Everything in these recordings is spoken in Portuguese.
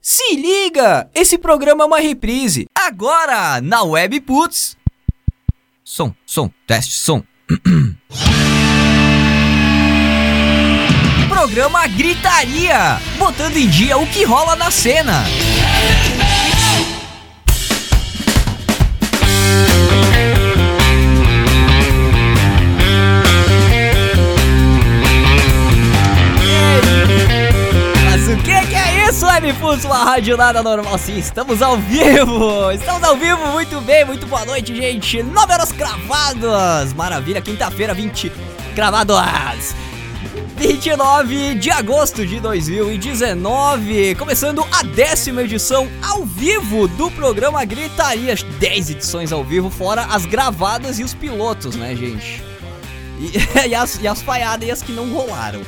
Se liga! Esse programa é uma reprise. Agora, na Web Putz. Som, som, teste, som. programa Gritaria, botando em dia o que rola na cena. Isso, Webfoods, uma rádio nada normal? Sim, estamos ao vivo! Estamos ao vivo, muito bem, muito boa noite, gente! 9 horas cravadas! Maravilha, quinta-feira, 20 cravadas! 29 de agosto de 2019, começando a décima edição ao vivo do programa Gritaria. 10 edições ao vivo, fora as gravadas e os pilotos, né, gente? E, e, as, e as falhadas e as que não rolaram.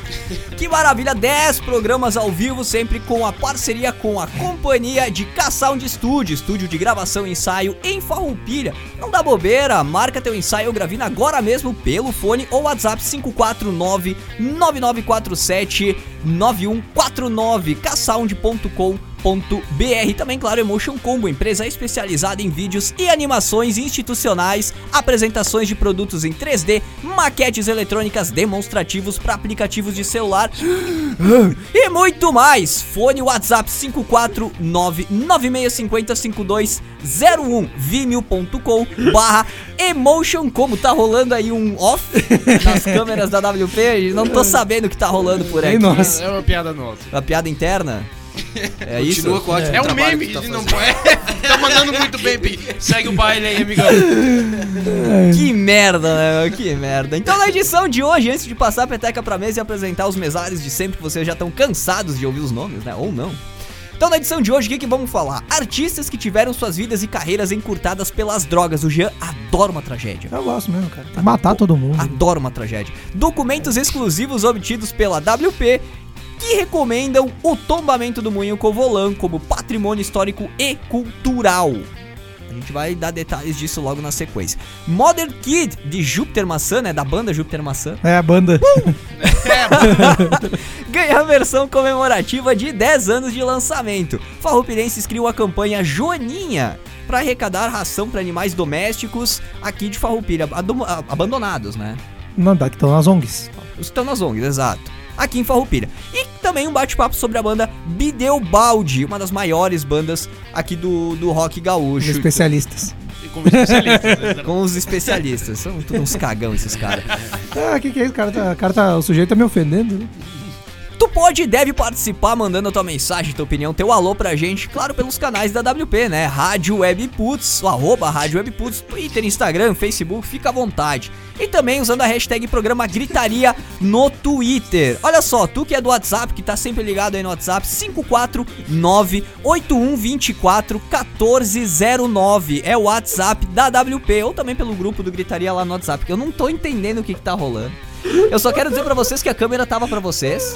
Que maravilha, 10 programas ao vivo, sempre com a parceria com a companhia de K-Sound Studio, estúdio de gravação e ensaio em Farroupilha. Não dá bobeira, marca teu ensaio gravina agora mesmo pelo fone ou WhatsApp 549 9947 9149 ksound.com.br Também, claro, Emotion Combo, empresa especializada em vídeos e animações institucionais, apresentações de produtos em 3D, maquetes eletrônicas demonstrativos para aplicativos de celular e muito mais. Fone WhatsApp 549 96505201 vimeo.com barra Emotion Combo. Tá rolando aí um off nas câmeras da WP? Não tô sabendo o que tá rolando por aí. Nossa. É uma piada nossa. Uma piada interna? É isso? Continua com o ótimo É um trabalho meme, que tá ele não fazendo. pode. tá mandando muito bem, Pi. Segue o baile aí, amigão. Que merda, né? meu? Que merda. Então, na edição de hoje, antes de passar a peteca pra mesa e apresentar os mesários de sempre, que vocês já estão cansados de ouvir os nomes, né? Ou não. Então, na edição de hoje, o que, que vamos falar? Artistas que tiveram suas vidas e carreiras encurtadas pelas drogas. O Jean adora uma tragédia. Eu gosto mesmo, cara. Matar todo mundo. Adoro uma tragédia. Documentos exclusivos obtidos pela WP que recomendam o tombamento do Moinho Covolã como patrimônio histórico e cultural. A gente vai dar detalhes disso logo na sequência. Modern Kid, de Júpiter Maçã, né? Da banda Júpiter Maçã. É, a banda. ganha a versão comemorativa de 10 anos de lançamento. Farroupirenses criam a campanha Joaninha para arrecadar ração para animais domésticos aqui de Farroupilha, abandonados, né? Não, dá que estão nas ONGs. Os que estão nas ONGs, exato. Aqui em Farroupilha. E também um bate-papo sobre a banda Bideubaldi, uma das maiores bandas aqui do, do rock Os gaúcho. especialistas. Como especialista. né? Com os especialistas. São todos uns cagão esses caras. Ah, que que é isso? O cara tá, o cara tá, o sujeito tá me ofendendo. né? Tu pode e deve participar mandando a tua mensagem, tua opinião, teu alô pra gente, claro, pelos canais da WP, né? Rádio Webputs, o arroba Rádio Webputs, Twitter, Instagram, Facebook, fica à vontade. E também usando a hashtag programa Gritaria no Twitter. Olha só, tu que é do WhatsApp, que tá sempre ligado aí no WhatsApp, 549-8124-1409. É o WhatsApp da WP, ou também pelo grupo do Gritaria lá no WhatsApp, que eu não tô entendendo o que que tá rolando. Eu só quero dizer pra vocês que a câmera tava pra vocês.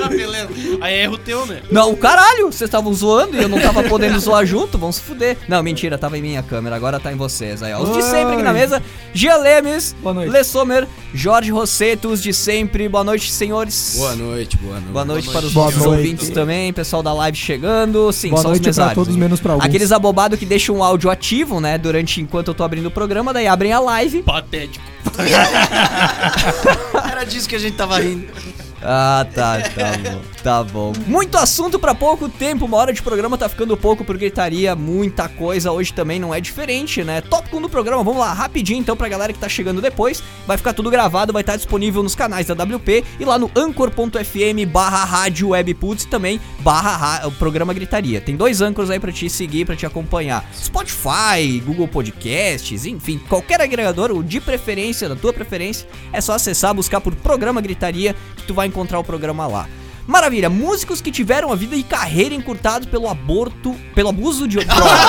Ah, beleza. Aí é erro teu, né? Não, caralho, vocês estavam zoando e eu não tava podendo zoar junto, vão se fuder. Não, mentira, tava em minha câmera, agora tá em vocês. Aí, ó, os de sempre aqui na mesa: Gia Lemes, Boa noite. Lê Sommer, Jorge Rosseto, os de sempre. Boa noite, senhores. Boa noite, boa noite. Boa noite para os Boa nossos noite. ouvintes também, pessoal da live chegando. Sim, Boa só os noite pra mesários. todos, menos pra alguns. Aqueles abobados que deixam o áudio ativo, né, durante enquanto eu tô abrindo o programa, daí abrem a live. Patético. Era disso que a gente tava rindo. Ah, tá, tá bom, tá bom. Muito assunto pra pouco tempo, uma hora de programa tá ficando pouco por gritaria, muita coisa. Hoje também não é diferente, né? Tópico 1 do programa, vamos lá, rapidinho então pra galera que tá chegando depois. Vai ficar tudo gravado, vai estar disponível nos canais da WP e lá no anchor.fm barra rádio webputs e também barra ra- o programa gritaria. Tem dois anchors aí pra te seguir, pra te acompanhar. Spotify, Google Podcasts, enfim, qualquer agregador, o de preferência, da tua preferência, é só acessar, buscar por programa gritaria que tu vai encontrar o programa lá. Maravilha, músicos que tiveram a vida e carreira encurtados pelo aborto, pelo abuso de drogas.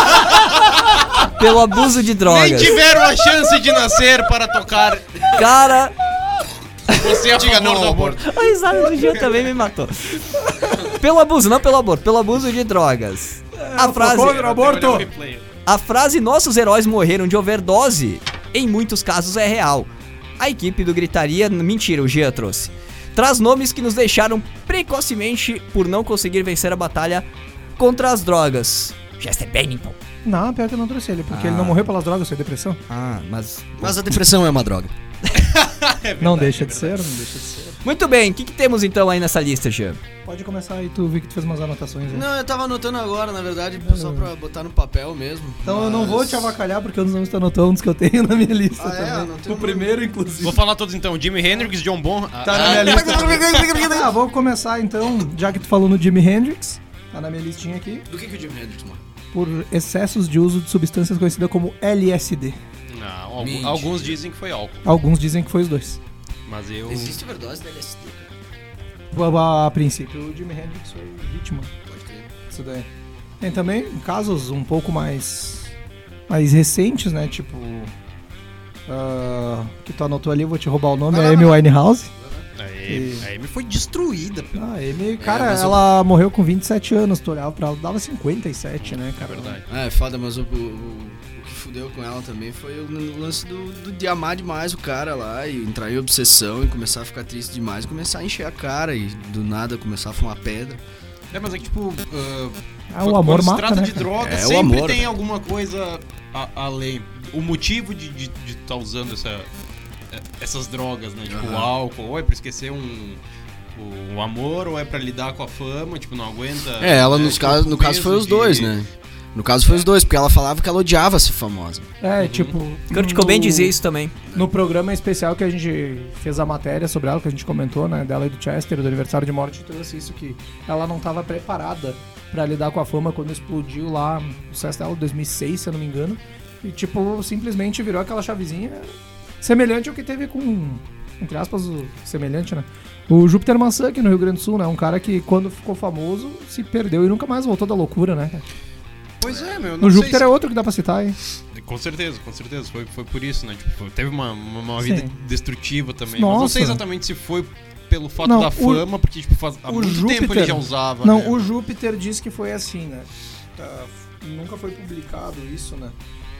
pelo abuso de Nem drogas. tiveram a chance de nascer para tocar. Cara, Você é a Diga não do aborto. a risada do Jean também me matou. Pelo abuso, não pelo aborto, pelo abuso de drogas. A frase, Contra o aborto. A frase nossos heróis morreram de overdose, em muitos casos é real. A equipe do Gritaria, mentira, o Jean trouxe. Traz nomes que nos deixaram precocemente por não conseguir vencer a batalha contra as drogas. Chester Bennington. Não, pior que eu não trouxe ele, porque Ah. ele não morreu pelas drogas, foi depressão. Ah, mas... Mas a depressão é uma droga. não deixa de ser, não deixa de ser. Muito bem, o que, que temos então aí nessa lista, Jean? Pode começar aí, tu vi que tu fez umas anotações aí. Não, eu tava anotando agora, na verdade, só pra botar no papel mesmo. Então eu não vou mas- te avacalhar porque eu não estou anotando os que eu tenho na minha lista Ah, é? também. Não tem o primeiro, inclusive. Vou falar todos então. Jimi Hendrix, John Bon. Ah, Tá na minha lista. ah, vou começar então, já que tu falou no Jimi Hendrix, tá na minha listinha aqui, Do que, que o Jimi Hendrix morreu? por excessos de uso de substâncias conhecidas como LSD. Não, alguns dizem que foi álcool. Alguns dizem que foi os dois. Mas eu. Existe overdose da LSD, cara. A, a princípio, o Jimi Hendrix foi vítima Pode crer. disso daí. Tem também casos um pouco mais mais recentes, né? Tipo. ah, que tu anotou ali, eu vou te roubar o nome, Vai é Amy Winehouse. A Amy, E- a Amy foi destruída. pelo- Ah, Amy, cara, mas eu- ela morreu com 27 anos, tu olhava pra ela, dava 57, né, É cara? verdade. É, foda, mas o, o, fudeu com ela também foi o lance do, do de amar demais o cara lá e entrar em obsessão e começar a ficar triste demais, começar a encher a cara e do nada começar a fumar pedra. É, mas é que, tipo. ah, Ah, o amor mata, se trata né, de droga, É, o sempre amor, tem velho. alguma coisa a- além. O motivo de estar de, tá usando essa, é, essas drogas, né? Tipo, o Aham. álcool, ou é pra esquecer um. O amor, ou é pra lidar com a fama, tipo, não aguenta. É, ela né, nos tipo, caso, o no caso foi os dois, de- né? No caso foi os dois, porque ela falava que ela odiava ser famosa. É, tipo. Kurt no- Cobain dizia isso também. No programa especial que a gente fez a matéria sobre ela, que a gente comentou, né, dela e do Chester, do aniversário de morte, trouxe isso que ela não estava preparada pra lidar com a fama quando explodiu lá o sucesso dela, 2006, se eu não me engano. E, tipo, simplesmente virou aquela chavezinha semelhante ao que teve com, entre aspas, o semelhante, né? O Júpiter Maçã aqui no Rio Grande do Sul, né? Um cara que, quando ficou famoso, se perdeu e nunca mais voltou da loucura, né? Pois é, meu. Não O sei Júpiter se- é outro que dá pra citar, hein? Com certeza, com certeza. Foi, foi por isso, né? Tipo, teve uma, uma, uma vida destrutiva também. Mas não sei exatamente se foi pelo fato Não, da o- fama, porque tipo, faz, há o muito tempo Júpiter- ele já usava. Não, né? o Júpiter diz que foi assim, né? Tá, nunca foi publicado isso, né?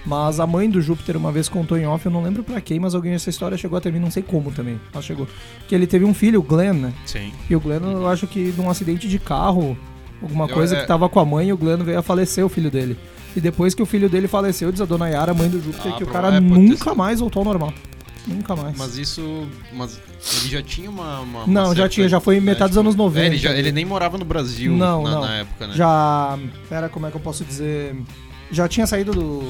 Mas a mãe do Júpiter uma vez contou em off, eu não lembro pra quem, mas alguém essa história chegou até mim, não sei como também. Mas chegou. Que ele teve um filho, o Glenn, né? Sim. E o Glenn, eu acho que num acidente de carro, alguma Eu- coisa é- que tava com a mãe, e o Glenn veio a falecer o filho dele. E depois que o filho dele faleceu, diz a dona Yara, mãe do Júpiter, Ah, que o cara é, nunca mais voltou ao normal. Nunca mais. Mas isso. Mas ele já tinha uma. uma- uma Não, já certa- tinha, já foi em né, metade dos tipo, anos 90. é, ele, já- ele nem morava no Brasil Não, na, não. na época, né? Já. Era, como é que eu posso dizer? Já tinha saído do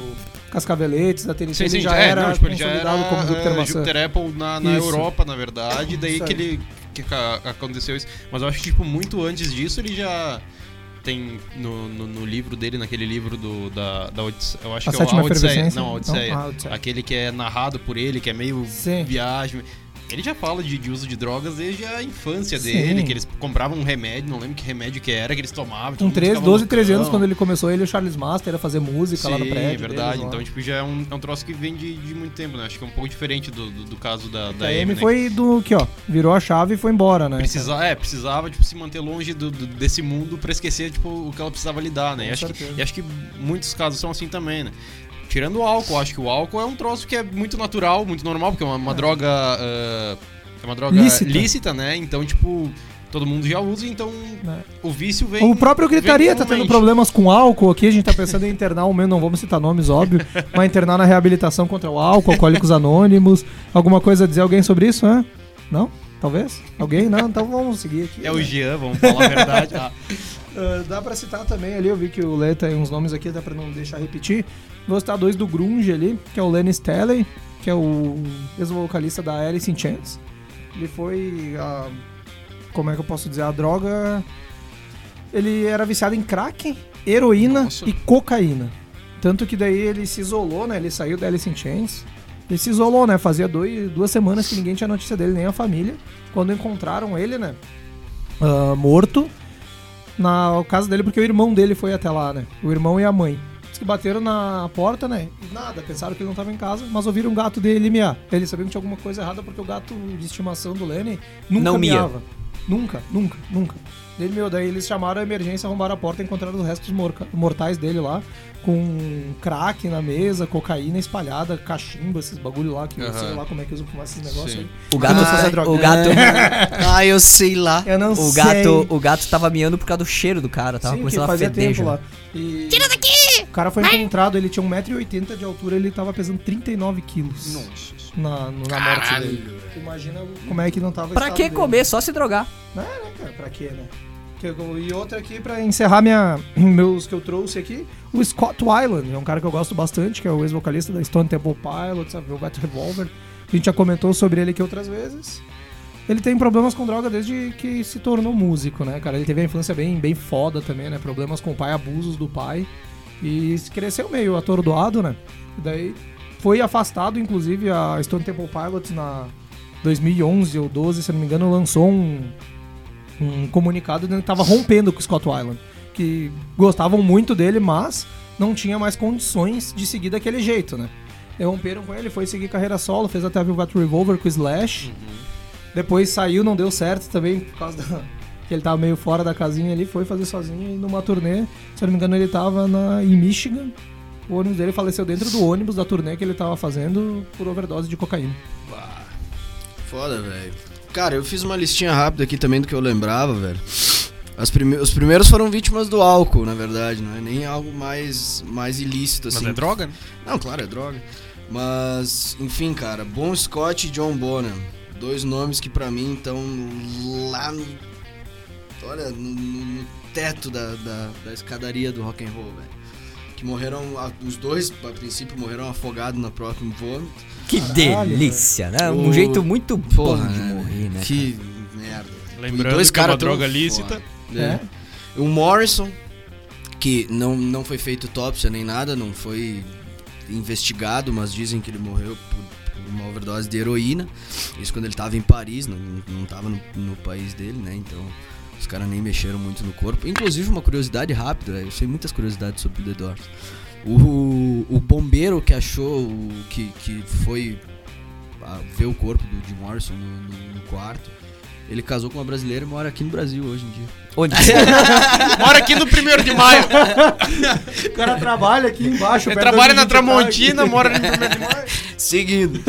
Cascaveletes, da TNT, Sim, sim, ele já já é, era não, tipo, ele já era como Júpiter eh, Maçã. Júpiter Apple na, na Isso. Europa, na verdade, daí Isso que ele que aconteceu isso. Mas eu acho que tipo muito antes disso ele já tem no, no, no livro dele, naquele livro do da, da Odisseia, eu acho A que é o Odisseia, não, a Odisseia. Não, a Odisseia. Aquele que é narrado por ele, que é meio Sim. viagem. Ele já fala de, de uso de drogas desde a infância Sim. dele, que eles compravam um remédio, não lembro que remédio que era, que eles tomavam. Com mundo 13, ficava 12, 13 anos, quando ele começou, ele e o Charles Master a fazer música lá no Sim, prédio. é verdade. deles lá. então, tipo, já é um, é um troço que vem de, de muito tempo, né? Acho que é um pouco diferente do, do, do caso da, da a né? foi do que, ó, virou a chave e foi embora, né? Precisa, é, precisava tipo, se manter longe do, do- desse mundo pra esquecer tipo, o que ela precisava lidar, né? E acho, que, e acho que muitos casos são assim também, né? Tirando o álcool, acho que o álcool é um troço que é muito natural, muito normal, porque é uma, uma droga. ah, é uma droga Lícita. lícita. né? Então, tipo, todo mundo já usa, então Né? o vício vem. O próprio Gritaria tá tendo problemas com álcool aqui. A gente tá pensando em internar um, não vamos citar nomes, óbvio, mas internar na reabilitação contra o álcool, alcoólicos anônimos. Alguma coisa a dizer alguém sobre isso, né? Não? Talvez? Alguém? Não? Então vamos seguir aqui. É o né? Jean, vamos falar a verdade. Ah, Ah, dá pra citar também ali, eu vi que o Lê tem uns nomes aqui, dá pra não deixar repetir. Dois do Grunge ali, que é o Lenny Staley, que é o ex-vocalista da Alice in Chains. Ele foi, a, como é que eu posso dizer, a droga... Ele era viciado em crack, heroína Nossa. e cocaína. Tanto que daí ele se isolou, né? Ele saiu da Alice in Chains. Ele se isolou, né? Fazia dois, duas semanas que ninguém tinha notícia dele, nem a família. Quando encontraram ele, né? ah, morto na casa dele, porque o irmão dele foi até lá, né? O irmão e a mãe. Que bateram na porta, né? E nada, pensaram que ele não tava em casa, mas ouviram o gato dele miar. Eles sabiam que tinha alguma coisa errada porque o gato de estimação do Lenny nunca Não mia. miava. Nunca, nunca, nunca. Daí, meu, daí eles chamaram a emergência, arrombaram a porta e encontraram os restos mortais dele lá, com crack na mesa, cocaína espalhada, cachimba, esses bagulho lá, que eu Aham. sei lá como é que eles usam fumar esses negócios Sim. aí. O gato, é droga. o gato, Ah, eu sei lá. Eu não o sei. gato, o gato tava miando por causa do cheiro do cara, tava Sim, que começando a feder já. lá. Tira daqui! O cara foi encontrado, ele tinha 1,80m de altura, ele tava pesando 39 quilos Nossa. na, no- na morte dele. Imagina como é que não tava Pra que dele. comer? Só se drogar. Não, né, cara? Pra quê, né? Que eu- E outra aqui pra encerrar minha, meus que eu trouxe aqui, o Scott Weiland, é um cara que eu gosto bastante, que é o ex-vocalista da Stone Temple Pilots, sabe, o Velvet Revolver. A gente já comentou sobre ele aqui outras vezes. Ele tem problemas com droga desde que se tornou músico, né, cara? Ele teve a infância bem, bem foda também, né? Problemas com o pai, abusos do pai. E cresceu meio atordoado, né? E daí foi afastado, inclusive, a Stone Temple Pilots na 2011 ou 12, se não me engano, lançou um, um comunicado dizendo que tava rompendo com o Scott Weiland. Que gostavam muito dele, mas não tinha mais condições de seguir daquele jeito, né? E romperam com ele, foi seguir carreira solo, fez até a Velvet Revolver com o Slash. Depois saiu, não deu certo também, por causa da, que ele tava meio fora da casinha ali, foi fazer sozinho e numa turnê, se eu não me engano, ele tava na, em Michigan. O ônibus dele faleceu dentro do ônibus da turnê que ele tava fazendo por overdose de cocaína. Bah, Foda, velho. Cara, eu fiz uma listinha rápida aqui também do que eu lembrava, velho. As prime- Os primeiros foram vítimas do álcool, na verdade, não é nem algo mais, mais ilícito, Mas assim. é droga, né? Não, claro, é droga. Mas, enfim, cara, Bon Scott e John Bonham. Dois nomes que pra mim estão lá no. Olha, no, no- no teto da, da, da escadaria do rock and roll, velho. Que morreram. Os dois, a princípio, morreram afogados na própria vômito. Que Caralho, delícia, né? Um O- jeito muito Porra, bom de né, morrer, né? Que merda. Lembrando dois que é uma droga lícita. É. O Morrison, que não, não foi feito autópsia nem nada, não foi investigado, mas dizem que ele morreu por, por uma overdose de heroína. Isso quando ele tava em Paris, não, não tava no, no país dele, né? Então os caras nem mexeram muito no corpo. Inclusive, uma curiosidade rápida, eu sei muitas curiosidades sobre o The Doors. O, o bombeiro que achou, o, que, que foi ver o corpo do Jim Morrison no, no- no quarto, ele casou com uma brasileira e mora aqui no Brasil hoje em dia. Onde? Mora aqui no 1 de maio. O cara trabalha aqui embaixo. Ele trabalha na Tramontina, aqui. mora no 1 de maio. Seguindo,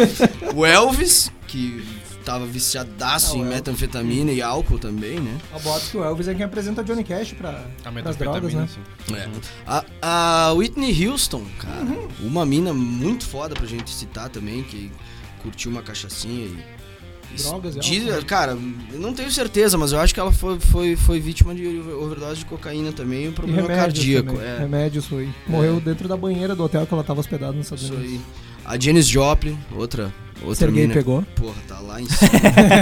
o Elvis, que tava viciadaço Ah, em metanfetamina e álcool também, né? A boato que o Elvis é quem apresenta Johnny Cash pra, A pras drogas, metanfetamina, né? assim. É. A, a Whitney Houston, cara, uma mina muito foda pra gente citar também, que curtiu uma cachaçinha e. Drogas e diz- álcool. Cara, eu não tenho certeza, mas eu acho que ela foi, foi, foi vítima de overdose de cocaína também e um problema cardíaco. também. É, Remédios foi. Morreu dentro da banheira do hotel que ela tava hospedada nos Estados isso aí. A Janis Joplin, outra. Outra Serguei mina. pegou. Porra, tá lá em cima.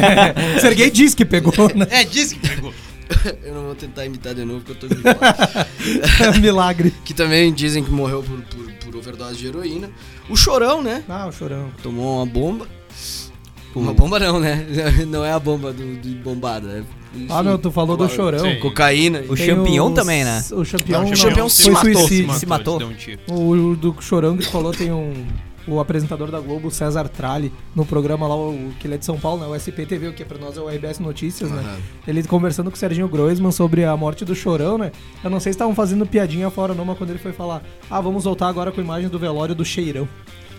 Serguei disse que pegou, né? É, disse que pegou. eu não vou tentar imitar de novo porque eu tô gripado. Milagre. que também dizem que morreu por, por, por overdose de heroína. O Chorão, né? Ah, o chorão. Tomou uma bomba. Uma bomba não, né? Não é a bomba do, do bombada. É, enfim, Ah, não, tu falou do chorão. Sim. Cocaína. O champignon os- também, né? O champion, Não, o Champion se matou. suicídio. Se matou. Deu um tiro. O do chorão que falou tem um. O apresentador da Globo, César Tralli, no programa lá, o, que ele é de São Paulo, né? O SPTV, o que pra nós é o RBS Notícias, né? Aham. Ele conversando com o Serginho Groisman sobre a morte do Chorão, né? Eu não sei se estavam fazendo piadinha fora não, mas quando ele foi falar, ah, vamos voltar agora com a imagem do velório do Cheirão.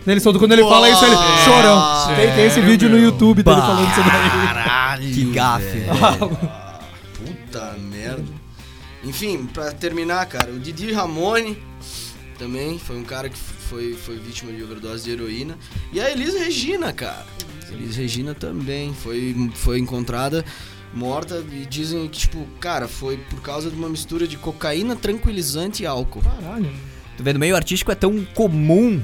Ele soltou, quando ele fala isso, ele, Chorão. Tem, tem esse vídeo no meu? YouTube dele Bah. falando isso daí. Caralho. Que gafe. velho. Puta merda. Enfim, pra terminar, cara, o Didi Ramone também foi um cara que foi, foi vítima de overdose de heroína. E a Elis Regina, cara. Elis Regina também foi, foi encontrada morta e dizem que, tipo, cara, foi por causa de uma mistura de cocaína, tranquilizante e álcool. Caralho. Tu vê, no meio artístico é tão comum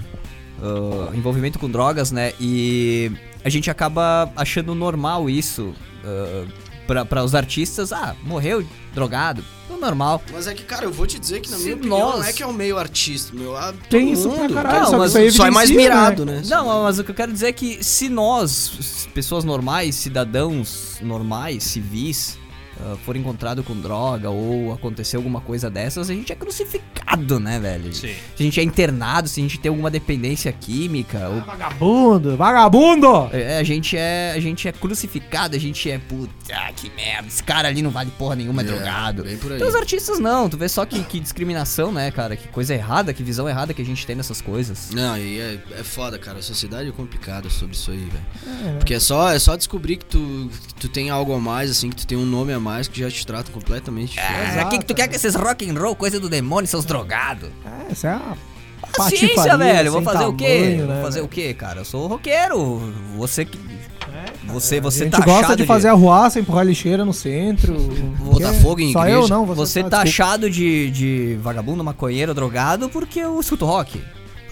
ah, envolvimento com drogas, né? E a gente acaba achando normal isso. ah, pra, pra os artistas, ah, morreu drogado, tudo normal. Mas é que, cara, eu vou te dizer que, na Se minha opinião, nós- não é que é o meio artista, meu. ah, Tem isso pra mundo. caralho, Não, só mas aí Só é mais evidencia, mirado, né? Não, mas o que eu quero dizer é que se nós, pessoas normais, cidadãos normais, civis, ah, for encontrado com droga ou acontecer alguma coisa dessas, a gente é crucificado, né, velho? Sim. Se a gente é internado, se a gente tem alguma dependência química, ou Vagabundo, vagabundo! é, a gente é a gente é crucificado, a gente é puta, que merda, esse cara ali não vale porra nenhuma, é, drogado. Bem por aí. Então os artistas não, tu vê só que, que discriminação, né, cara? Que coisa errada, que visão errada que a gente tem nessas coisas. Não, e é, é foda, cara. A sociedade é complicada sobre isso aí, velho. É, Porque é só, é só descobrir que tu, que tu tem algo a mais, assim, que tu tem um nome a mais que já te trata completamente diferente. Ah, Exato, que, que tu quer com esses rock and roll, coisa do demônio, seus drogados? É, essa é a Paciência, velho. Vou fazer o quê? tamanho, Vou né, fazer o quê, cara? Eu sou roqueiro. Você que. Você, você a gente tá gosta achado de fazer arruaça, empurrar lixeira no centro. Botar Que- fogo em Só igreja. eu não, você, Você tá, tá achado de, de vagabundo, maconheiro, drogado porque eu escuto rock.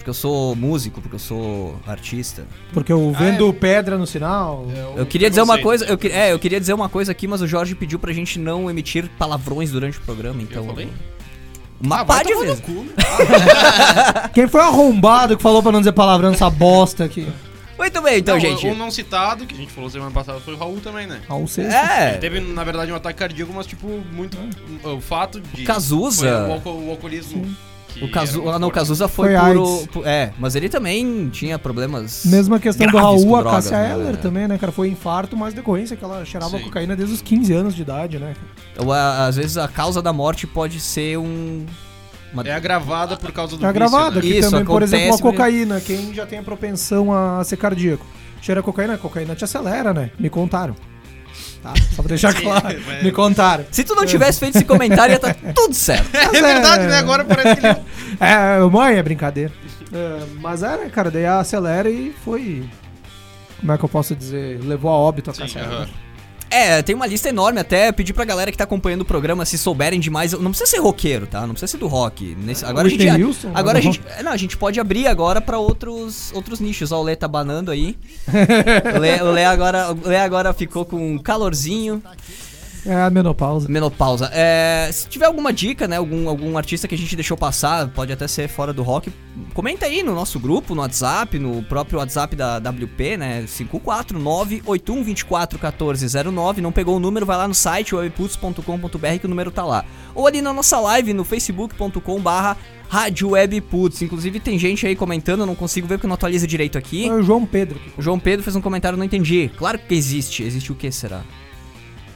Porque eu sou músico, porque eu sou artista. Porque eu vendo pedra no sinal. É Eu queria dizer uma coisa, eu, é, eu queria dizer uma coisa aqui, mas o Jorge pediu pra gente não emitir palavrões durante o programa, então. Eu falei? Uma Ah, pá de tomar no vez. cu, né? Quem foi arrombado que falou pra não dizer palavrão nessa bosta aqui? Muito bem, então, Não, gente. Um não citado, que a gente falou semana passada, foi o Raul também, né? Raul Seixas. Ele É. teve, na verdade, um ataque cardíaco, mas, tipo, muito. O fato de. Cazuza. foi O, alco- o alcoolismo. que O Cazu... era Ah, não, o Cazuza foi, Foi por- É, mas ele também tinha problemas. Mesma questão do graves Raul, com a drogas, Cássia né, Eller velho? também, né, cara? Foi infarto, mas decorrência que ela cheirava Sim. cocaína desde os 15 anos de idade, né? Ou, a- às vezes a causa da morte pode ser um. uma- É agravada por causa do É agravado, vício, né? que Isso, também, por acontece exemplo, a mesmo. cocaína. Quem já tem a propensão a ser cardíaco. Cheira cocaína, a cocaína te acelera, né? Me contaram. Tá? Só pra deixar Sim, claro. mas- Me contaram. Se tu não tivesse feito esse comentário, ia tá tudo certo. É verdade, né? Agora parece que ele. É, mãe, é brincadeira. É, mas é, né, cara? Daí acelera e foi. Como é que eu posso dizer? Levou a óbito a Sim, aham. É, tem uma lista enorme até. Pedir pra galera que tá acompanhando o programa, se souberem demais. Não precisa ser roqueiro, tá? Não precisa ser do rock. Nesse- agora a gente. Whitney Houston, agora a não. gente. Não, a gente pode abrir agora pra outros, outros nichos. Ó, o Lê tá banando aí. o, Lê, o Lê agora, o Lê agora ficou com um calorzinho. É a menopausa. Menopausa. É, se tiver alguma dica, né? Algum, algum artista que a gente deixou passar, pode até ser fora do rock, comenta aí no nosso grupo, no WhatsApp, no próprio WhatsApp da WP, né? 549-8124-1409. Não pegou o número, vai lá no site webputs.com.br que o número tá lá. Ou ali na nossa live no facebook.com/barra Rádio Webputs. Inclusive tem gente aí comentando, eu não consigo ver porque não atualiza direito aqui. É o João Pedro. O João Pedro fez um comentário, não entendi. Claro que existe. Existe o que será?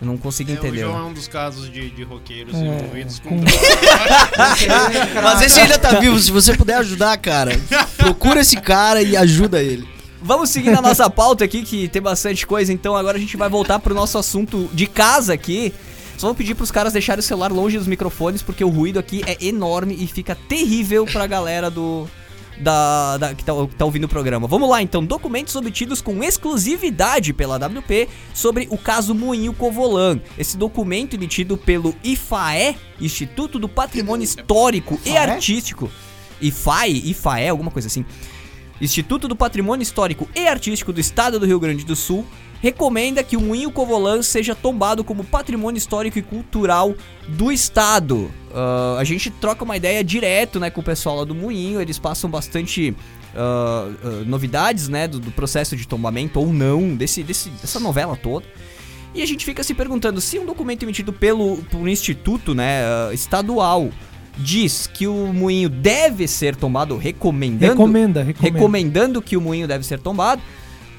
Eu não consigo É, entender. o João é um dos casos de, de roqueiros É, envolvidos com. com- Mas esse ainda tá vivo, se você puder ajudar, cara, procura esse cara e ajuda ele. Vamos seguir na nossa pauta aqui, que tem bastante coisa. Então agora a gente vai voltar pro nosso assunto de casa aqui. Só vou pedir pros caras deixarem o celular longe dos microfones, porque o ruído aqui é enorme e fica terrível pra galera do. Da, da- que, tá, que tá ouvindo o programa. Vamos lá então, documentos obtidos com exclusividade pela WP sobre o caso Moinho Covolan. Esse documento emitido pelo IFAE, Instituto do Patrimônio Histórico e? Artístico. IFAE, IFAE, alguma coisa assim. Instituto do Patrimônio Histórico e Artístico do Estado do Rio Grande do Sul recomenda que o Moinho Covolan seja tombado como patrimônio histórico e cultural do estado. Ah, a gente troca uma ideia direto né, com o pessoal lá do Moinho, eles passam bastante ah, ah, novidades né, do, do processo de tombamento ou não, desse, desse- dessa novela toda. E a gente fica se perguntando se um documento emitido pelo por um instituto né, estadual diz que o moinho deve ser tombado, recomendando, Recomenda, recomenda. recomendando que o moinho deve ser tombado.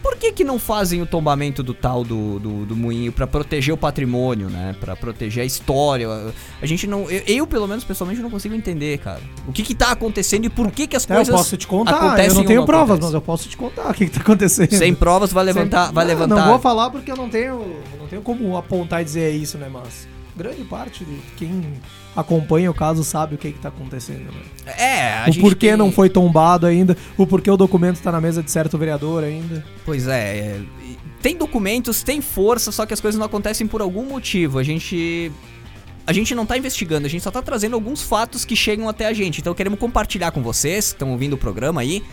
Por que, que não fazem o tombamento do tal do, do, do moinho pra proteger o patrimônio, né? Pra proteger a história? A gente não. Eu, eu, pelo menos, pessoalmente, não consigo entender, cara. O que que tá acontecendo e por que que as É, eu coisas. posso te contar, acontecem eu não tenho não provas, acontecem. mas eu posso te contar o que, que tá acontecendo. Sem provas, vai levantar. Sem- vai não, levantar. Não vou falar porque eu não tenho, não tenho como apontar e dizer é isso, né? Mas grande parte de quem acompanha o caso sabe o que, que tá acontecendo, né? É, a o gente porquê tem- não foi tombado ainda, o porquê o documento tá na mesa de certo vereador ainda. Pois é, é, tem documentos, tem força, só que as coisas não acontecem por algum motivo. A gente. A gente não tá investigando, a gente só tá trazendo alguns fatos que chegam até a gente. Então queremos compartilhar com vocês que estão ouvindo o programa aí,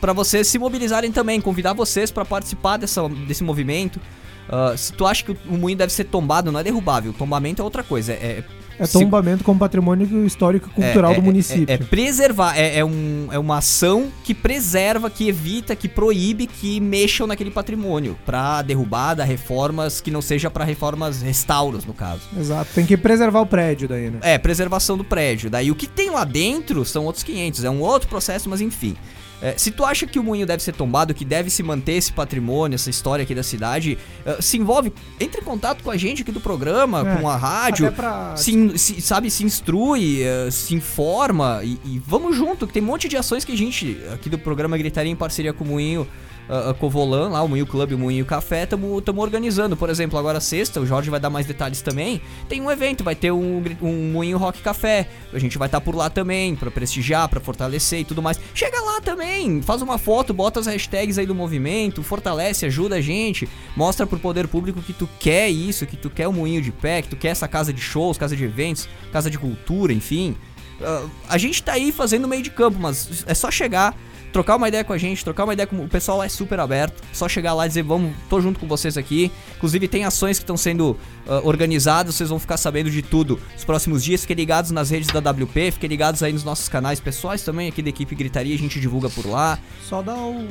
pra vocês se mobilizarem também, convidar vocês pra participar dessa, desse movimento. Ah, se tu acha que o, moinho deve ser tombado, não é derrubável. Tombamento é outra coisa. É, É tombamento como patrimônio histórico e cultural É, do é, município. É, é preservar, é, é um, é uma ação que preserva, que evita, que proíbe que mexam naquele patrimônio pra derrubada, reformas que não seja pra reformas, restauros no caso. Exato, tem que preservar o prédio daí, né? É, preservação do prédio. Daí o que tem lá dentro são outros 500, é um outro processo, mas enfim. É, se tu acha que o moinho deve ser tombado, que deve se manter esse patrimônio, essa história aqui da cidade, eh, se envolve, entre em contato com a gente aqui do programa, É, com a rádio, pra... se, in- se- sabe, se instrui, eh, se informa e, e vamos junto, que tem um monte de ações que a gente, aqui do programa Gritaria, em parceria com o Moinho ah, Covolan, lá, o Moinho Club o Moinho Café, estamos organizando. Por exemplo, agora sexta, o Jorge vai dar mais detalhes também. Tem um evento, vai ter um, um Moinho Rock Café. A gente vai estar por lá também, pra prestigiar, pra fortalecer e tudo mais. Chega lá também, faz uma foto, bota as hashtags aí do movimento, fortalece, ajuda a gente, mostra pro poder público que tu quer isso, que tu quer o Moinho de pé, que tu quer essa casa de shows, casa de eventos, casa de cultura, enfim. Ah, a gente tá aí fazendo meio de campo, mas é só chegar, trocar uma ideia com a gente, trocar uma ideia com o pessoal lá é super aberto. Só chegar lá e dizer, vamos, tô junto com vocês aqui. Inclusive tem ações que estão sendo ah, organizadas, vocês vão ficar sabendo de tudo nos próximos dias. Fiquem ligados nas redes da WP, fiquem ligados aí nos nossos canais pessoais também, aqui da equipe Gritaria, a gente divulga por lá. Só dá um.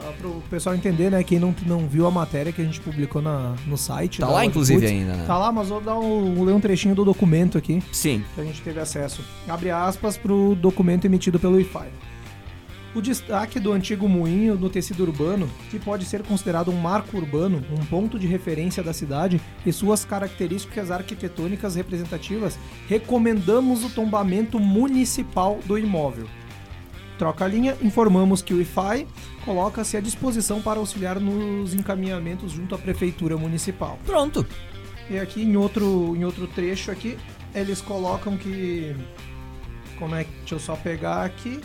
ah, Pro pessoal entender, né? Quem não, não viu a matéria que a gente publicou na, no site. Tá lá inclusive ainda, né? Tá lá, mas vou dar um, vou ler um trechinho do documento aqui Sim. que a gente teve acesso. Abre aspas pro documento emitido pelo Wi-Fi. O destaque do antigo moinho no tecido urbano, que pode ser considerado um marco urbano, um ponto de referência da cidade e suas características arquitetônicas representativas, recomendamos o tombamento municipal do imóvel. Troca a linha, informamos que o Wi-Fi coloca-se à disposição para auxiliar nos encaminhamentos junto à prefeitura municipal. Pronto. E aqui em outro, em outro trecho aqui, eles colocam que. Como é que. Deixa eu só pegar aqui.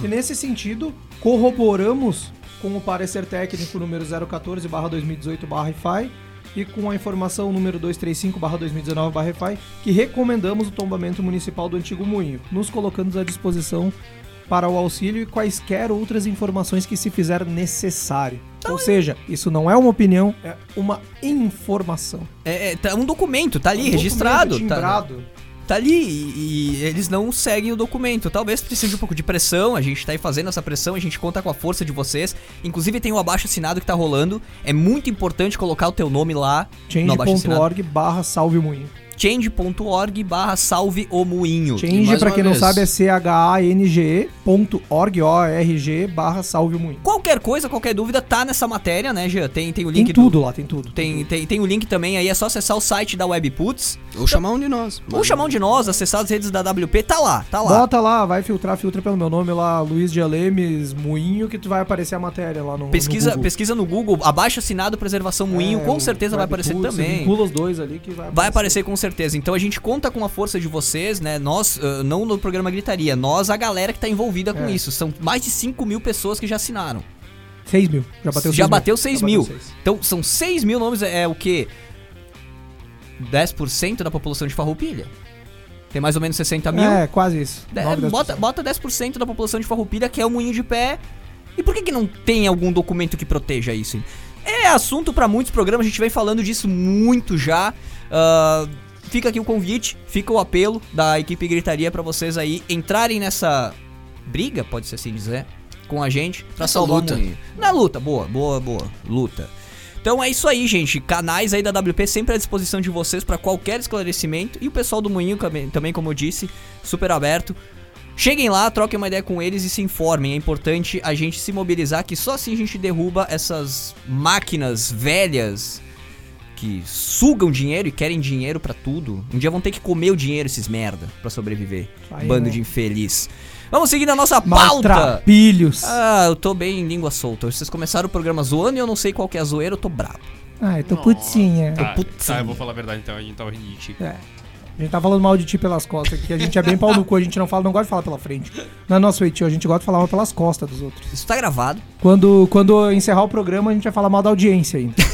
Que nesse sentido, corroboramos com o parecer técnico número 014-2018-FI e com a informação número 235-2019-FI que recomendamos o tombamento municipal do antigo moinho, nos colocando à disposição para o auxílio e quaisquer outras informações que se fizer necessário. Ou seja, isso não é uma opinião, é uma informação. É, é, tá um documento, tá ali, Um registrado. Tá, timbrado. Tá ali e, e eles não seguem o documento. Talvez precise de um pouco de pressão, a gente tá aí fazendo essa pressão, a gente conta com a força de vocês. Inclusive tem o abaixo assinado que tá rolando. É muito importante colocar o teu nome lá no abaixo assinado. Barra salve moinho. change.org barra salve o moinho. Change, pra quem não vez. sabe, é C-H-A-N-G.org, O-R-G, barra salve o moinho. Qualquer coisa, qualquer dúvida, tá nessa matéria, né, Jean? Tem, tem o Tem link tudo do, lá, tem tudo. Tem, tem, tem o link também aí, é só acessar o site da Webputs. Ou chamar um de nós. Ou chamar um de nós, acessar as redes da WP, tá lá, tá lá. Bota lá, vai filtrar, filtra pelo meu nome lá, Luiz de Alemes Moinho, que tu vai aparecer a matéria lá no Pesquisa, no Google. pesquisa no Google, abaixo assinado Preservação Moinho, É, com certeza vai aparecer também. Vincula os dois ali que vai aparecer. Vai aparecer com certeza. Então a gente conta com a força de vocês, né? Nós, ah, não no programa Gritaria, nós, a galera que tá envolvida com É. isso. São mais de 5 mil pessoas que já assinaram. 6 mil. Já bateu 6 já mil. bateu 6 Já mil. bateu seis. Então são 6 mil nomes, é, é o quê? 10% da população de Farroupilha. Tem mais ou menos 60 mil. É, quase isso. É, 9, 10%. bota, bota 10% da população de Farroupilha, que é o moinho de pé. E por que, que não tem algum documento que proteja isso? É assunto pra muitos programas, a gente vem falando disso muito já. Ah, fica aqui o convite, fica o apelo da equipe Gritaria pra vocês aí entrarem nessa briga, pode ser assim dizer, com a gente pra Essa salvar luta. Na luta, boa, boa, boa, luta. Então é isso aí, gente. Canais aí da WP sempre à disposição de vocês pra qualquer esclarecimento. E o pessoal do Moinho também, também, como eu disse, super aberto. Cheguem lá, troquem uma ideia com eles e se informem. É importante a gente se mobilizar, que só assim a gente derruba essas máquinas velhas que sugam dinheiro e querem dinheiro pra tudo. Um dia vão ter que comer o dinheiro esses merda pra sobreviver. Aí, Bando né? de infeliz. Vamos seguir na nossa pauta. Maltrapilhos. Ah, eu tô bem em língua solta. Vocês começaram o programa zoando e eu não sei qual que é a zoeira, eu tô bravo. Ai, tô putinha. Tá, putz. tá, eu vou falar a verdade então, a gente tava rindo de ti. É. A gente tá falando mal de ti pelas costas, que a gente é bem pau no cu, a gente não fala, não gosta de falar pela frente. Não é nosso feitio, a gente gosta de falar mal pelas costas dos outros. Isso tá gravado. Quando, quando encerrar o programa, a gente vai falar mal da audiência ainda.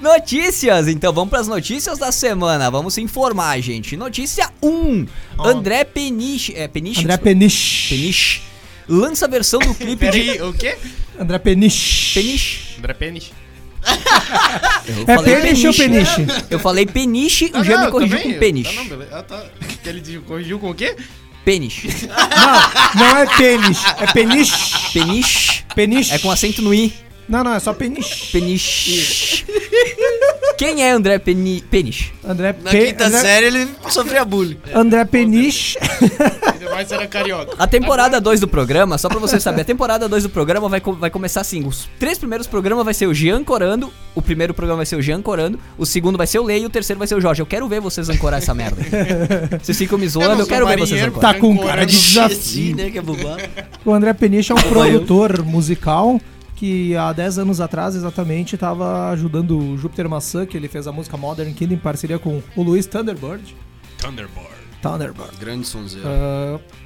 Notícias, então vamos pras notícias da semana. Vamos se informar, gente. Notícia 1. André Peniche. É, Peniche? André Peniche. Peniche. Lança a versão do clipe de. O quê? André Peniche. Peniche. André Pênis? É peniche ou peniche? Eu falei peniche, o Ah, Jean me corrigiu também. com peniche. Tá, não, beleza. Ah, tá. Ele corrigiu com o quê? Peniche. Não, não é pênis, é peniche. Peniche Peniche. é com acento no i. Não, não, é só peniche. Peniche. Quem é André Peni... Peniche? André, Na Pe- quinta André, série ele sofria bullying. André Peniche. Ainda mais era carioca. A temporada 2 do programa, só pra você saber, a temporada 2 do programa vai, co- vai começar assim: os três primeiros programas vai ser o Jean corando, o primeiro programa vai ser o Jean corando, o segundo vai ser o Lei e o terceiro vai ser o Jorge. Eu quero ver vocês ancorar essa merda. Vocês ficam me zoando, Eu eu quero ver vocês ancorar. Tá com cara de desafio. né? Que é. O André Peniche é um produtor musical que há 10 anos atrás, exatamente, estava ajudando o Júpiter Maçã, que ele fez a música Modern Kid em parceria com o Luiz Thunderbird. Thunderbolt. Thunderbird. Grande sonzeiro.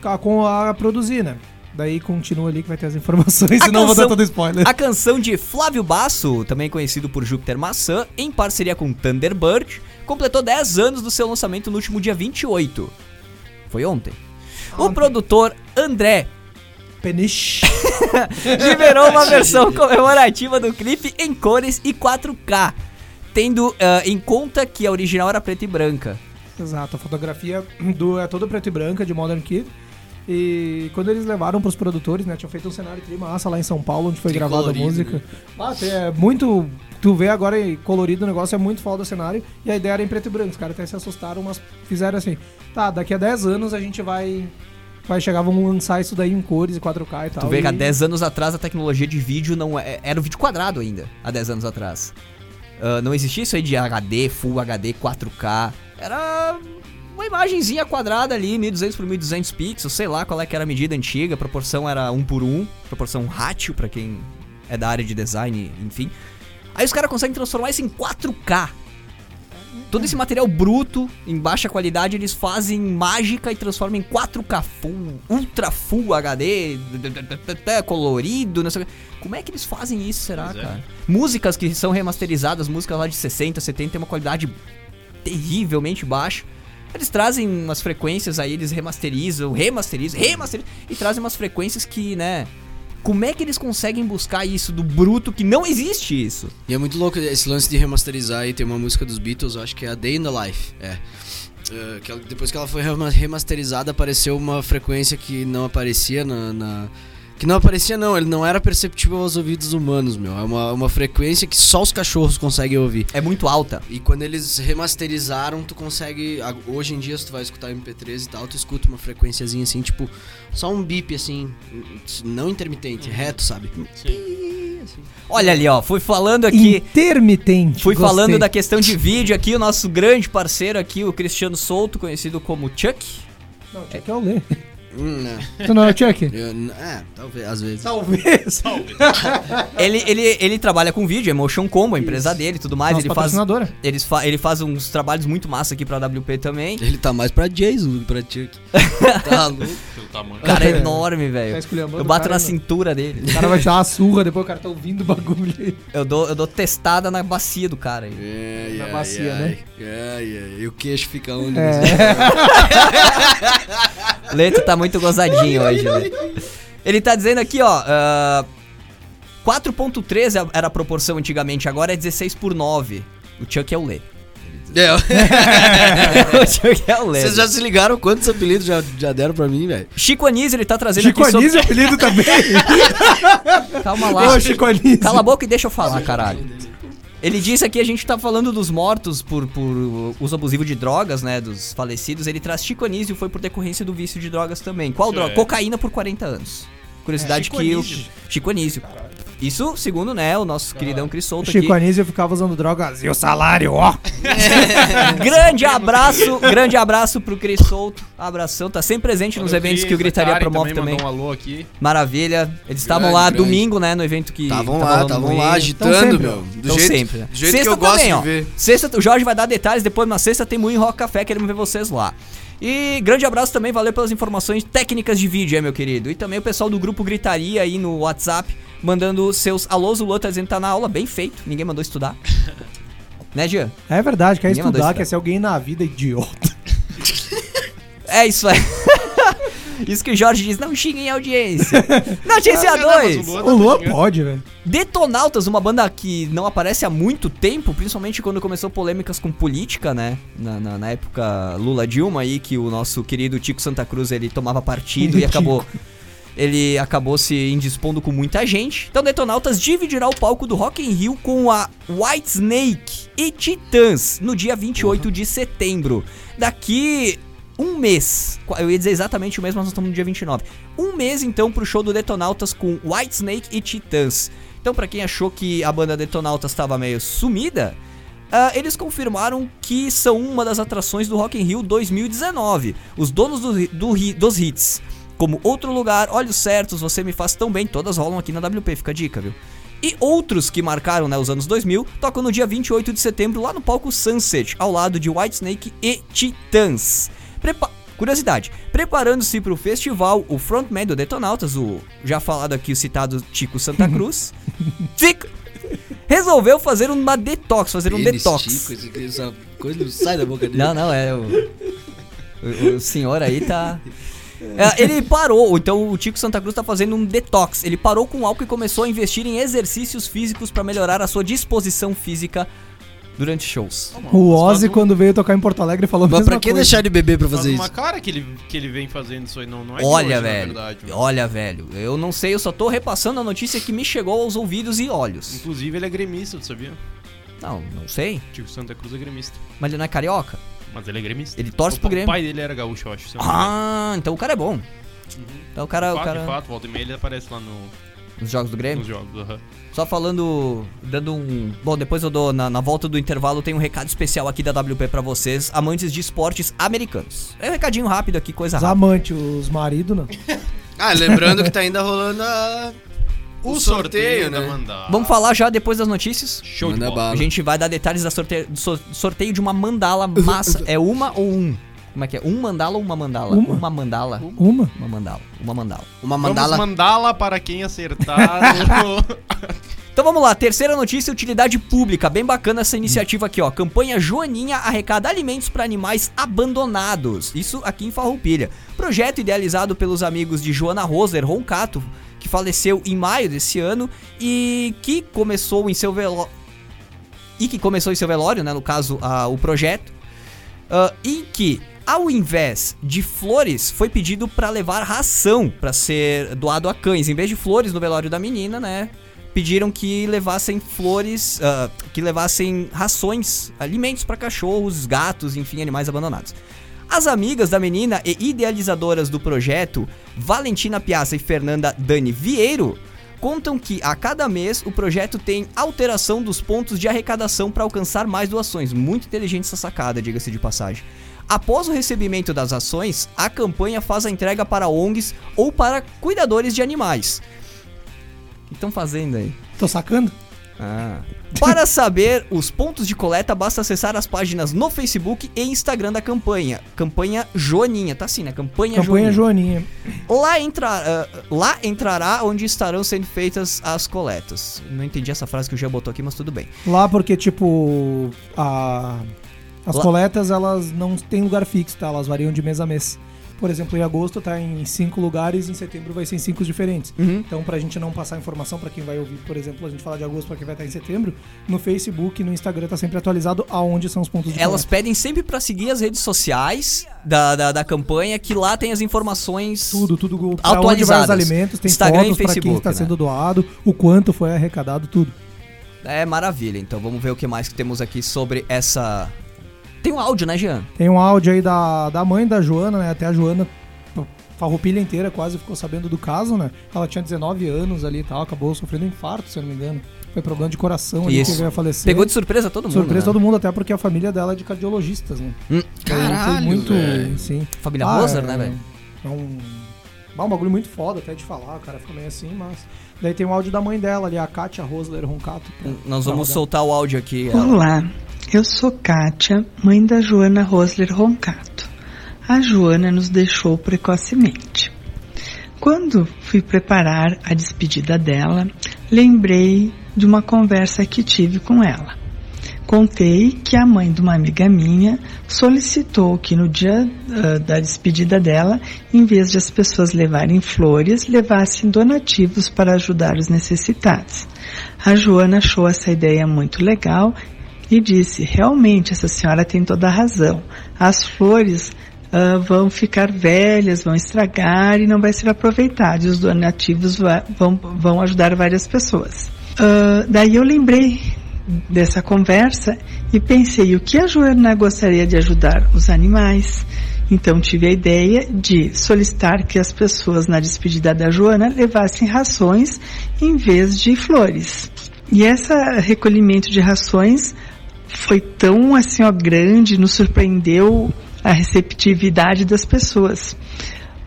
ah, com a produzir, né? Daí continua ali que vai ter as informações, A senão eu vou dar canção- todo spoiler. A canção de Flávio Basso, também conhecido por Júpiter Maçã, em parceria com Thunderbird, completou 10 anos do seu lançamento no último dia 28. Foi ontem. O Ontem. produtor André Peniche. liberou uma versão comemorativa do clipe em cores e 4K, tendo ah, em conta que a original era preta e branca. Exato, a fotografia do, é toda preto e branca de Modern Kid. E quando eles levaram pros produtores, né? Tinham feito um cenário tri massa lá em São Paulo, onde foi gravada a música. Ah, é muito. Tu vê agora e colorido o negócio, é muito foda o cenário. E a ideia era em preto e branco. Os caras até se assustaram, mas fizeram assim. Tá, daqui a 10 anos a gente vai. Vai chegar, vamos lançar isso daí em cores e 4K e tal. Tu vê que há e- 10 anos atrás a tecnologia de vídeo não é, era o vídeo quadrado ainda, há 10 anos atrás. Ah, não existia isso aí de HD, Full HD, 4K. Era uma imagenzinha quadrada ali, 1200 por 1200 pixels, sei lá qual é que era a medida antiga, a proporção era 1 por 1, proporção ratio pra quem é da área de design, enfim. Aí os caras conseguem transformar isso em 4K. Todo esse material bruto, em baixa qualidade, eles fazem mágica e transformam em 4K Full, Ultra Full HD, colorido, não sei. Como é que eles fazem isso, será, é. cara? Músicas que são remasterizadas, músicas lá de 60, 70, tem uma qualidade terrivelmente baixa. Eles trazem umas frequências aí, eles remasterizam, remasterizam, remasterizam e trazem umas frequências que, né? Como é que eles conseguem buscar isso do bruto que não existe isso? E é muito louco esse lance de remasterizar aí. Tem uma música dos Beatles, acho que é a Day in the Life. É. É, que ela- depois que ela foi rema- remasterizada, apareceu uma frequência que não aparecia na. na- que não aparecia, não, ele não era perceptível aos ouvidos humanos, meu. É uma, uma frequência que só os cachorros conseguem ouvir. É muito alta. E quando eles remasterizaram, tu consegue. Hoje em dia, se tu vai escutar MP3 e tal, tu escuta uma frequenciazinha assim, tipo, só um bip assim, não intermitente, reto, sabe? Olha ali, ó, fui falando aqui. Intermitente. Fui gostei. falando da questão de vídeo aqui, o nosso grande parceiro aqui, o Cristiano Souto, conhecido como Chuck. Não, tinha que eu ler. Hum, não. Tu não é o Chuck? Eu- é, talvez, às vezes. Talvez. Ele, ele, ele trabalha com vídeo, é Motion Combo, a empresa dele e tudo mais. Nossa Ele faz, patrocinadora. eles fa ele faz uns trabalhos muito massa aqui pra WP também. Ele tá mais pra Jason do que pra Chuck. tá louco. O cara é enorme, velho. Tá esculhambando Eu bato cara na no- cintura dele. O cara vai te dar uma surra, depois o cara tá ouvindo o bagulho aí. Eu dou, eu dou testada na bacia do cara aí. Ai, Na ai, bacia, ai. né? Ai, ai. E o queixo fica onde? É. Leto tá muito gozadinho hoje, né? Ele tá dizendo aqui, ó. ah, 4.3 era a proporção antigamente, agora é 16 por 9. O Chuck é o Lê. É, o Chuck é o Lê. Vocês já se ligaram quantos apelidos já, já deram pra mim, velho? Chico Anísio, ele tá trazendo Chico aqui sobre... Anísio é apelido também? Calma lá. Ô, Chico Anísio. Cala a boca e deixa eu falar, caralho. Ele disse aqui, a gente tá falando dos mortos por, por uso abusivo de drogas, né, dos falecidos. Ele traz Chico Anísio foi por decorrência do vício de drogas também. Qual Isso droga? é. Cocaína por 40 anos. Curiosidade Chico que o Chico Anísio. Isso, segundo, né, o nosso queridão Cris Souto Chico aqui. Anísio ficava usando drogas e o salário, ó. Grande abraço, grande abraço pro Cris Souto. Abração, tá sempre presente nos eventos que o Gritaria promove também. Mandou um alô aqui. Maravilha. Eles estavam lá grande. domingo, né, no evento que Estavam tava lá, estavam lá agitando, sempre, meu. Do Então jeito, sempre. do jeito Sexta que eu gosto também, de ó. ver. Sexta, o Jorge vai dar detalhes, depois na sexta tem Moinho Rock Café, queremos ver vocês lá. E grande abraço também, valeu pelas informações técnicas de vídeo, é, meu querido. E também o pessoal do grupo Gritaria aí no WhatsApp, mandando seus alôs, o Lô tá dizendo que tá na aula, bem feito, ninguém mandou estudar. né, Jean? É verdade, quer Ninguém estudar, estudar. quer ser alguém na vida, idiota. É isso aí. Isso que o Jorge diz, não xinguem a audiência. Notícia Ah, não, mas 2. o Luan O Luan tá pode, velho. Detonautas, uma banda que não aparece há muito tempo, principalmente quando começou polêmicas com política, né? Na, na, na época Lula-Dilma aí, que o nosso querido Tico Santa Cruz, ele tomava partido e acabou... Ele acabou se indispondo com muita gente. Então Detonautas dividirá o palco do Rock in Rio com a White Snake e Titãs no dia 28 de setembro. Daqui um mês. Eu ia dizer exatamente o mês, mas nós estamos no dia 29. Um mês então pro show do Detonautas com White Snake e Titãs. Então, pra quem achou que a banda Detonautas estava meio sumida, ah, eles confirmaram que são uma das atrações do Rock in Rio 2019. Os donos do, do dos hits, como Outro Lugar, Olhos Certos, Você Me Faz Tão Bem, todas rolam aqui na WP, fica a dica, viu? E outros que marcaram né, os anos 2000 tocam no dia 28 de setembro lá no palco Sunset, ao lado de Whitesnake e Titãs. Prepa- Curiosidade, preparando-se para o festival, o frontman do Detonautas, o já falado aqui o citado Tico Santa Cruz, Tico, resolveu fazer uma detox, fazer um Eles, detox. Chico, esse aqui, essa coisa não sai da boca dele. Não, não, é o, o, o senhor aí tá. É, ele parou, então o Tico Santa Cruz tá fazendo um detox. Ele parou com álcool e começou a investir em exercícios físicos para melhorar a sua disposição física durante shows. O Ozzy, um- quando veio tocar em Porto Alegre, falou a Mas mesma pra que coisa. deixar de beber pra Faz fazer uma isso? cara que ele, que ele vem fazendo isso aí, não, não é de Olha, hoje, na velho. verdade, mano. olha, velho. Eu não sei, eu só tô repassando a notícia que me chegou aos ouvidos e olhos. Inclusive ele é gremista, tu sabia? Não, não sei. Tico Santa Cruz é gremista. Mas ele não é carioca? Mas ele é gremista. Ele torce o, pro Grêmio. O pai dele era gaúcho, eu acho. se eu não me engano. Ah, então o cara é bom. Então o cara, o de fato, cara de fato, volta e meia ele aparece lá no, nos jogos do Grêmio. nos jogos. aham. Só falando, dando um. Bom, depois eu dou, na, na volta do intervalo, tem um recado especial aqui da WP pra vocês, amantes de esportes americanos. É um recadinho rápido aqui, coisa Os rápida. amantes, os maridos, não. Ah, lembrando que tá ainda rolando a... O, O sorteio, sorteio, da né? mandala. Vamos falar já depois das notícias? Show de Manda bola. bala. A gente vai dar detalhes da sorte- do so- sorteio de uma mandala massa. É uma ou um? Como é que é? Um mandala ou uma mandala? Uma. mandala. Uma? Uma mandala. Uma mandala. Uma Vamos mandala... para quem acertar. Então vamos lá, terceira notícia, utilidade pública. Bem bacana essa iniciativa aqui, ó. Campanha Joaninha arrecada alimentos para animais abandonados. Isso aqui em Farroupilha. Projeto idealizado pelos amigos de Joana Roser Roncato, que faleceu em maio desse ano e que começou em seu velório. E que começou em seu velório, né? No caso, o projeto. ah, em que, ao invés de flores, foi pedido para levar ração para ser doado a cães. Em vez de flores no velório da menina, né? Pediram que levassem flores, ah, que levassem rações, alimentos para cachorros, gatos, enfim, animais abandonados. As amigas da menina e idealizadoras do projeto, Valentina Piazza e Fernanda Dani Vieiro, contam que a cada mês o projeto tem alteração dos pontos de arrecadação para alcançar mais doações. Muito inteligente essa sacada, diga-se de passagem. Após o recebimento das ações, a campanha faz a entrega para ONGs ou para cuidadores de animais. O que estão fazendo aí? Tô sacando? Ah. Para saber os pontos de coleta, basta acessar as páginas no Facebook e Instagram da campanha. Campanha Joaninha, tá assim, né? Campanha, Campanha Joaninha. Joaninha. Lá, entra, ah, lá entrará onde estarão sendo feitas as coletas. Não entendi essa frase que o Jean botou aqui, mas tudo bem. Lá porque, tipo, a... as Lá- coletas, elas não têm lugar fixo, tá? Elas variam de mês a mês. Por exemplo, em agosto tá em cinco lugares, em setembro vai ser em cinco diferentes. Uhum. Então, pra gente não passar informação pra quem vai ouvir, por exemplo, a gente falar de agosto pra quem vai estar em setembro, no Facebook e no Instagram tá sempre atualizado aonde são os pontos de Elas coleta. pedem sempre pra seguir as redes sociais da, da, da campanha, que lá tem as informações. Tudo, tudo. Atualizadas. os alimentos, tem Instagram fotos pra quem está né? sendo doado, o quanto foi arrecadado, tudo. É maravilha. Então vamos ver o que mais que temos aqui sobre essa. Tem um áudio, né, Jean? Tem um áudio aí da, da mãe da Joana, né? Até a Joana, a farroupilha inteira quase ficou sabendo do caso, né? Ela tinha 19 anos ali e tal, acabou sofrendo um infarto, se eu não me engano. Foi problema de coração ali Isso. que veio a falecer. Pegou de surpresa todo mundo. surpresa né? todo mundo, até porque a família dela é de cardiologistas, né? Hum, Então, foi Caralho, muito, velho. sim. família Ah, Roser, é- né, velho? É um, é um bagulho muito foda até de falar, o cara fica meio assim, mas... Daí tem o áudio da mãe dela ali, a Kátia Rosler Roncato. pra- Nós vamos rodar. soltar o áudio aqui. ela- Olá, eu sou Kátia, mãe da Joana Rosler Roncato. A Joana nos deixou precocemente. Quando fui preparar a despedida dela, lembrei de uma conversa que tive com ela. Contei que a mãe de uma amiga minha solicitou que no dia uh, da despedida dela, em vez de as pessoas levarem flores, levassem donativos para ajudar os necessitados. A Joana achou essa ideia muito legal e disse: realmente essa senhora tem toda a razão. As flores uh, vão ficar velhas, vão estragar e não vai ser aproveitado. E os donativos vão, vão ajudar várias pessoas. Uh, daí eu lembrei dessa conversa e pensei o que a Joana gostaria de ajudar os animais. Então tive a ideia de solicitar que as pessoas na despedida da Joana levassem rações em vez de flores. E esse recolhimento de rações foi tão assim ó grande, nos surpreendeu a receptividade das pessoas.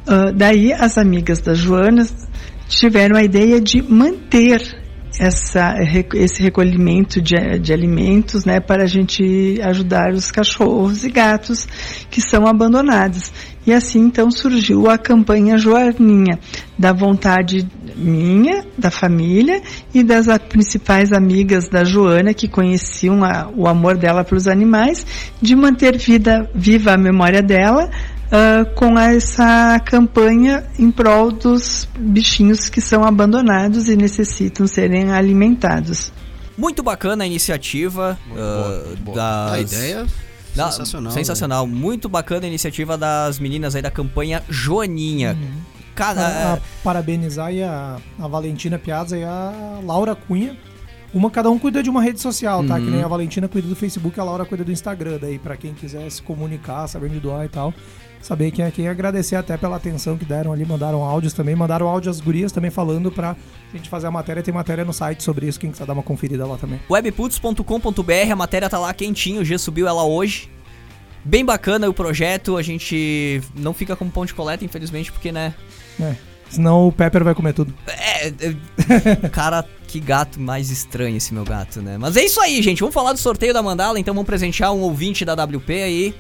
Uh, daí as amigas da Joana tiveram a ideia de manter essa, esse recolhimento de, de alimentos, né, para a gente ajudar os cachorros e gatos que são abandonados. E assim então surgiu a campanha Joaninha, da vontade minha, da família e das principais amigas da Joana que conheciam a, o amor dela pelos animais, de manter vida, viva a memória dela, uh, com essa campanha em prol dos bichinhos que são abandonados e necessitam serem alimentados. Muito bacana a iniciativa uh, boa. das... A ideia da, sensacional. Sensacional. Né? Muito bacana a iniciativa das meninas aí da campanha Joaninha. Uhum. Cada... A, a parabenizar aí a, a Valentina Piazza e a Laura Cunha. Uma, cada um cuida de uma rede social, tá? Uhum. Que nem a Valentina cuida do Facebook, a Laura cuida do Instagram. Daí, para quem quiser se comunicar, saber onde doar e tal saber quem é quem. Agradecer até pela atenção que deram ali, mandaram áudios também, mandaram áudio às gurias também falando pra gente fazer a matéria. Tem matéria no site sobre isso, quem quiser dar uma conferida lá também. webputs.com.br, a matéria tá lá quentinho, o G subiu ela hoje. Bem bacana o projeto, a gente não fica como pão de coleta, infelizmente, porque, né... É, senão o Pepper vai comer tudo. É, é cara, que gato mais estranho esse meu gato, né? Mas é isso aí, gente, vamos falar do sorteio da Mandala, então vamos presentear um ouvinte da WP aí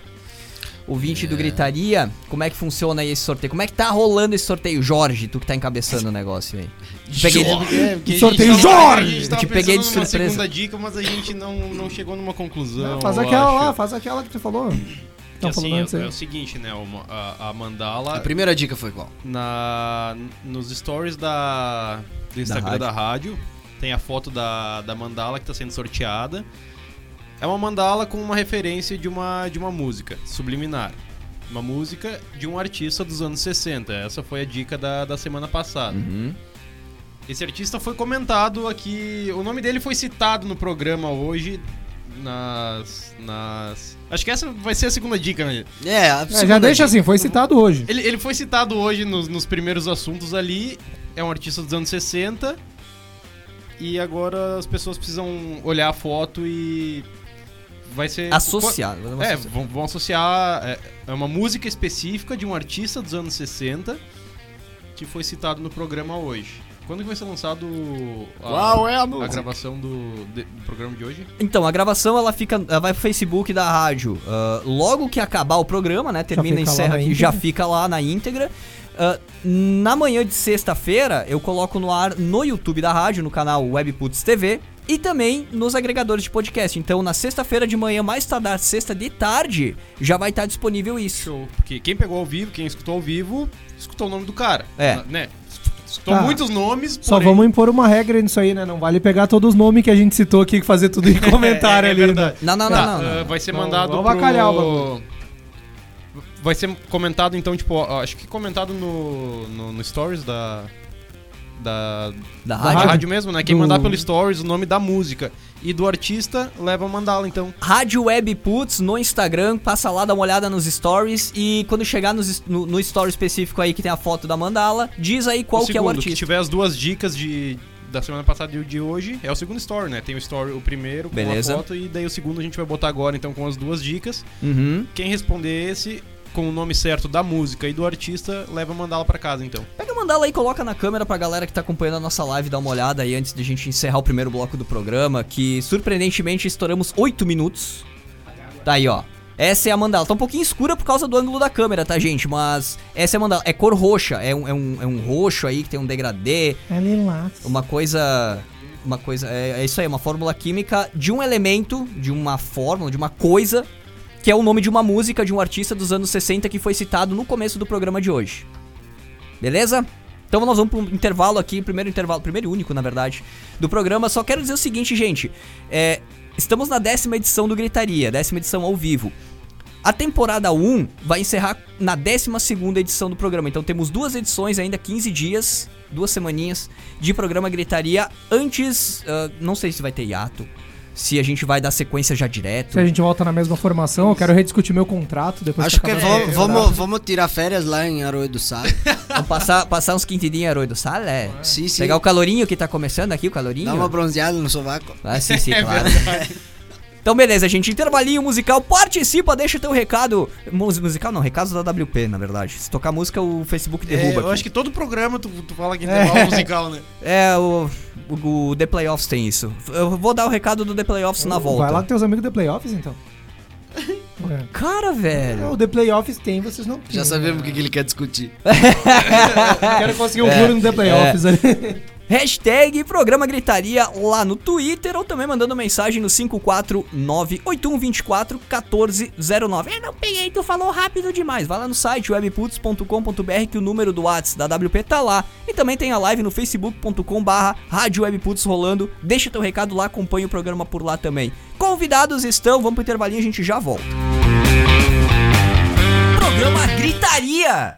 ouvinte é. do Gritaria, como é que funciona aí esse sorteio? Como é que tá rolando esse sorteio, Jorge? Tu que tá encabeçando o negócio aí. Te peguei de... É, sorteio Jorge! Te peguei de surpresa. segunda dica, mas a gente não, não chegou numa conclusão. Não, faz aquela acho. lá, faz aquela que tu falou. Que, assim, é, é, o seguinte, né? A, a, mandala. A primeira dica foi qual? Na, nos stories da, do Instagram da rádio. da rádio, tem a foto da, da mandala que tá sendo sorteada. É uma mandala com uma referência de uma, de uma música, subliminar. Uma música de um artista dos anos 60. Essa foi a dica da, da semana passada. Uhum. Esse artista foi comentado aqui. O nome dele foi citado no programa hoje. Nas. nas... Acho que essa vai ser a segunda dica, né? É, é já deixa dica. assim, foi citado hoje. Ele, ele foi citado hoje nos, nos primeiros assuntos ali. É um artista dos anos 60. E agora as pessoas precisam olhar a foto e vai ser. Associado. É, vão, vão, associar. É, é, uma música específica de um artista dos anos 60 que foi citado no programa hoje. Quando que vai ser lançado a, Qual é a, a gravação do, de, do, programa de hoje? Então, a gravação ela fica. Ela vai pro Facebook da rádio. Uh, logo que acabar o programa, né? Termina e encerra aqui, já fica lá na íntegra. Uh, na manhã de sexta-feira, eu coloco no ar no YouTube da rádio, no canal Webputs TV e também nos agregadores de podcast. Então, na sexta-feira de manhã, mais tardar sexta de tarde, já vai estar disponível isso. Show. Porque quem pegou ao vivo, quem escutou ao vivo, escutou o nome do cara. É. Né? Escutou tá. muitos nomes. Só porém... vamos impor uma regra nisso aí, né? Não vale pegar todos os nomes que a gente citou aqui e fazer tudo em comentário é, é ali. Né? Não, não, não, tá. não, não. Uh, vai ser mandado. Vamos pro... o Vai ser comentado, então, tipo, acho que comentado no, no, no Stories da, da, da, rádio. da rádio mesmo, né? Quem do... mandar pelo Stories o nome da música e do artista leva a mandala, então. Rádio Web Puts no Instagram, passa lá, dá uma olhada nos stories e quando chegar nos, no, no story específico aí que tem a foto da mandala, diz aí qual o que segundo, é o artista. Se tiver as duas dicas de da semana passada e de hoje, é o segundo story, né? Tem o story, o primeiro com Beleza. a foto e daí o segundo a gente vai botar agora então com as duas dicas. Uhum. Quem responder esse com o nome certo da música e do artista, leva a mandala para casa então. Pega a mandala aí e coloca na câmera pra galera que tá acompanhando a nossa live dar uma olhada aí antes de a gente encerrar o primeiro bloco do programa, que surpreendentemente estouramos 8 minutos. Tá aí, ó. Essa é a mandala. Tá um pouquinho escura por causa do ângulo da câmera, tá, gente? Mas essa é a mandala. É cor roxa. É um, é um, é um roxo aí que tem um degradê. É lilás. Uma coisa uma coisa. É, é isso aí, uma fórmula química de um elemento, de uma fórmula, de uma coisa, que é o nome de uma música de um artista dos anos 60 que foi citado no começo do programa de hoje. Beleza? Então nós vamos para um intervalo aqui, primeiro intervalo, primeiro e único, na verdade, do programa. Só quero dizer o seguinte, gente. É, estamos na décima edição do Gritaria, décima edição ao vivo. A temporada 1 vai encerrar na 12 edição do programa. Então temos duas edições, ainda 15 dias, duas semaninhas de programa Gritaria. Antes, uh, não sei se vai ter hiato, se a gente vai dar sequência já direto. Se a gente volta na mesma formação, eu quero rediscutir meu contrato depois Acho que, que vamos, vamos, vamos tirar férias lá em Arroio do Sal. vamos passar, passar uns quintidinhos em Arroio do Sal, é? Sim, sim. Pegar o calorinho que tá começando aqui, o calorinho. Dá uma bronzeada no sovaco. Ah, sim, sim, claro. Então, beleza, gente. Intervalinho musical. Participa, deixa teu recado. Musical não, recados da WP, na verdade. Se tocar música, o Facebook derruba. É, eu aqui. acho que todo programa tu, tu fala que intervalo é. musical, né? É, o, o, The Playoffs tem isso. Eu vou dar o recado do The Playoffs na volta. Vai lá com teus amigos The Playoffs, então. É. Cara, velho. O The Playoffs tem, vocês não Já sabemos o que, que ele quer discutir. Quero conseguir um é, no The Playoffs é. Hashtag Programa Gritaria lá no Twitter ou também mandando mensagem no 54981241409. Eu não peguei, tu falou rápido demais. Vai lá no site webputs.com.br que o número do WhatsApp da WP tá lá. E também tem a live no facebook.com barra Rádio Webputs rolando. Deixa teu recado lá, acompanha o programa por lá também. Convidados estão, vamos pro intervalinho, a gente já volta. Programa Gritaria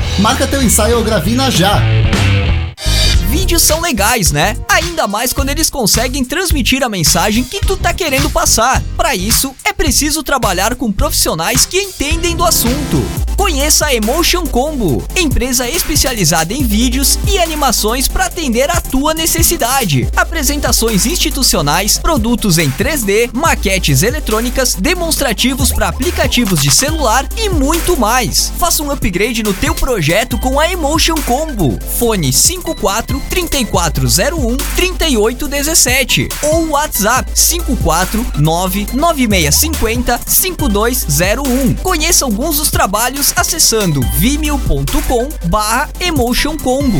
Marca teu ensaio ou gravina já! Vídeos são legais, né? Ainda mais quando eles conseguem transmitir a mensagem que tu tá querendo passar. Para isso, é preciso trabalhar com profissionais que entendem do assunto. Conheça a Emotion Combo, empresa especializada em vídeos e animações para atender a tua necessidade. Apresentações institucionais, produtos em 3D, maquetes eletrônicas, demonstrativos para aplicativos de celular e muito mais. Faça um upgrade no teu projeto com a Emotion Combo. Fone 54 3401 3817 ou WhatsApp 549 9650 5201. Conheça alguns dos trabalhos acessando vimeo.com barra Emotion Combo.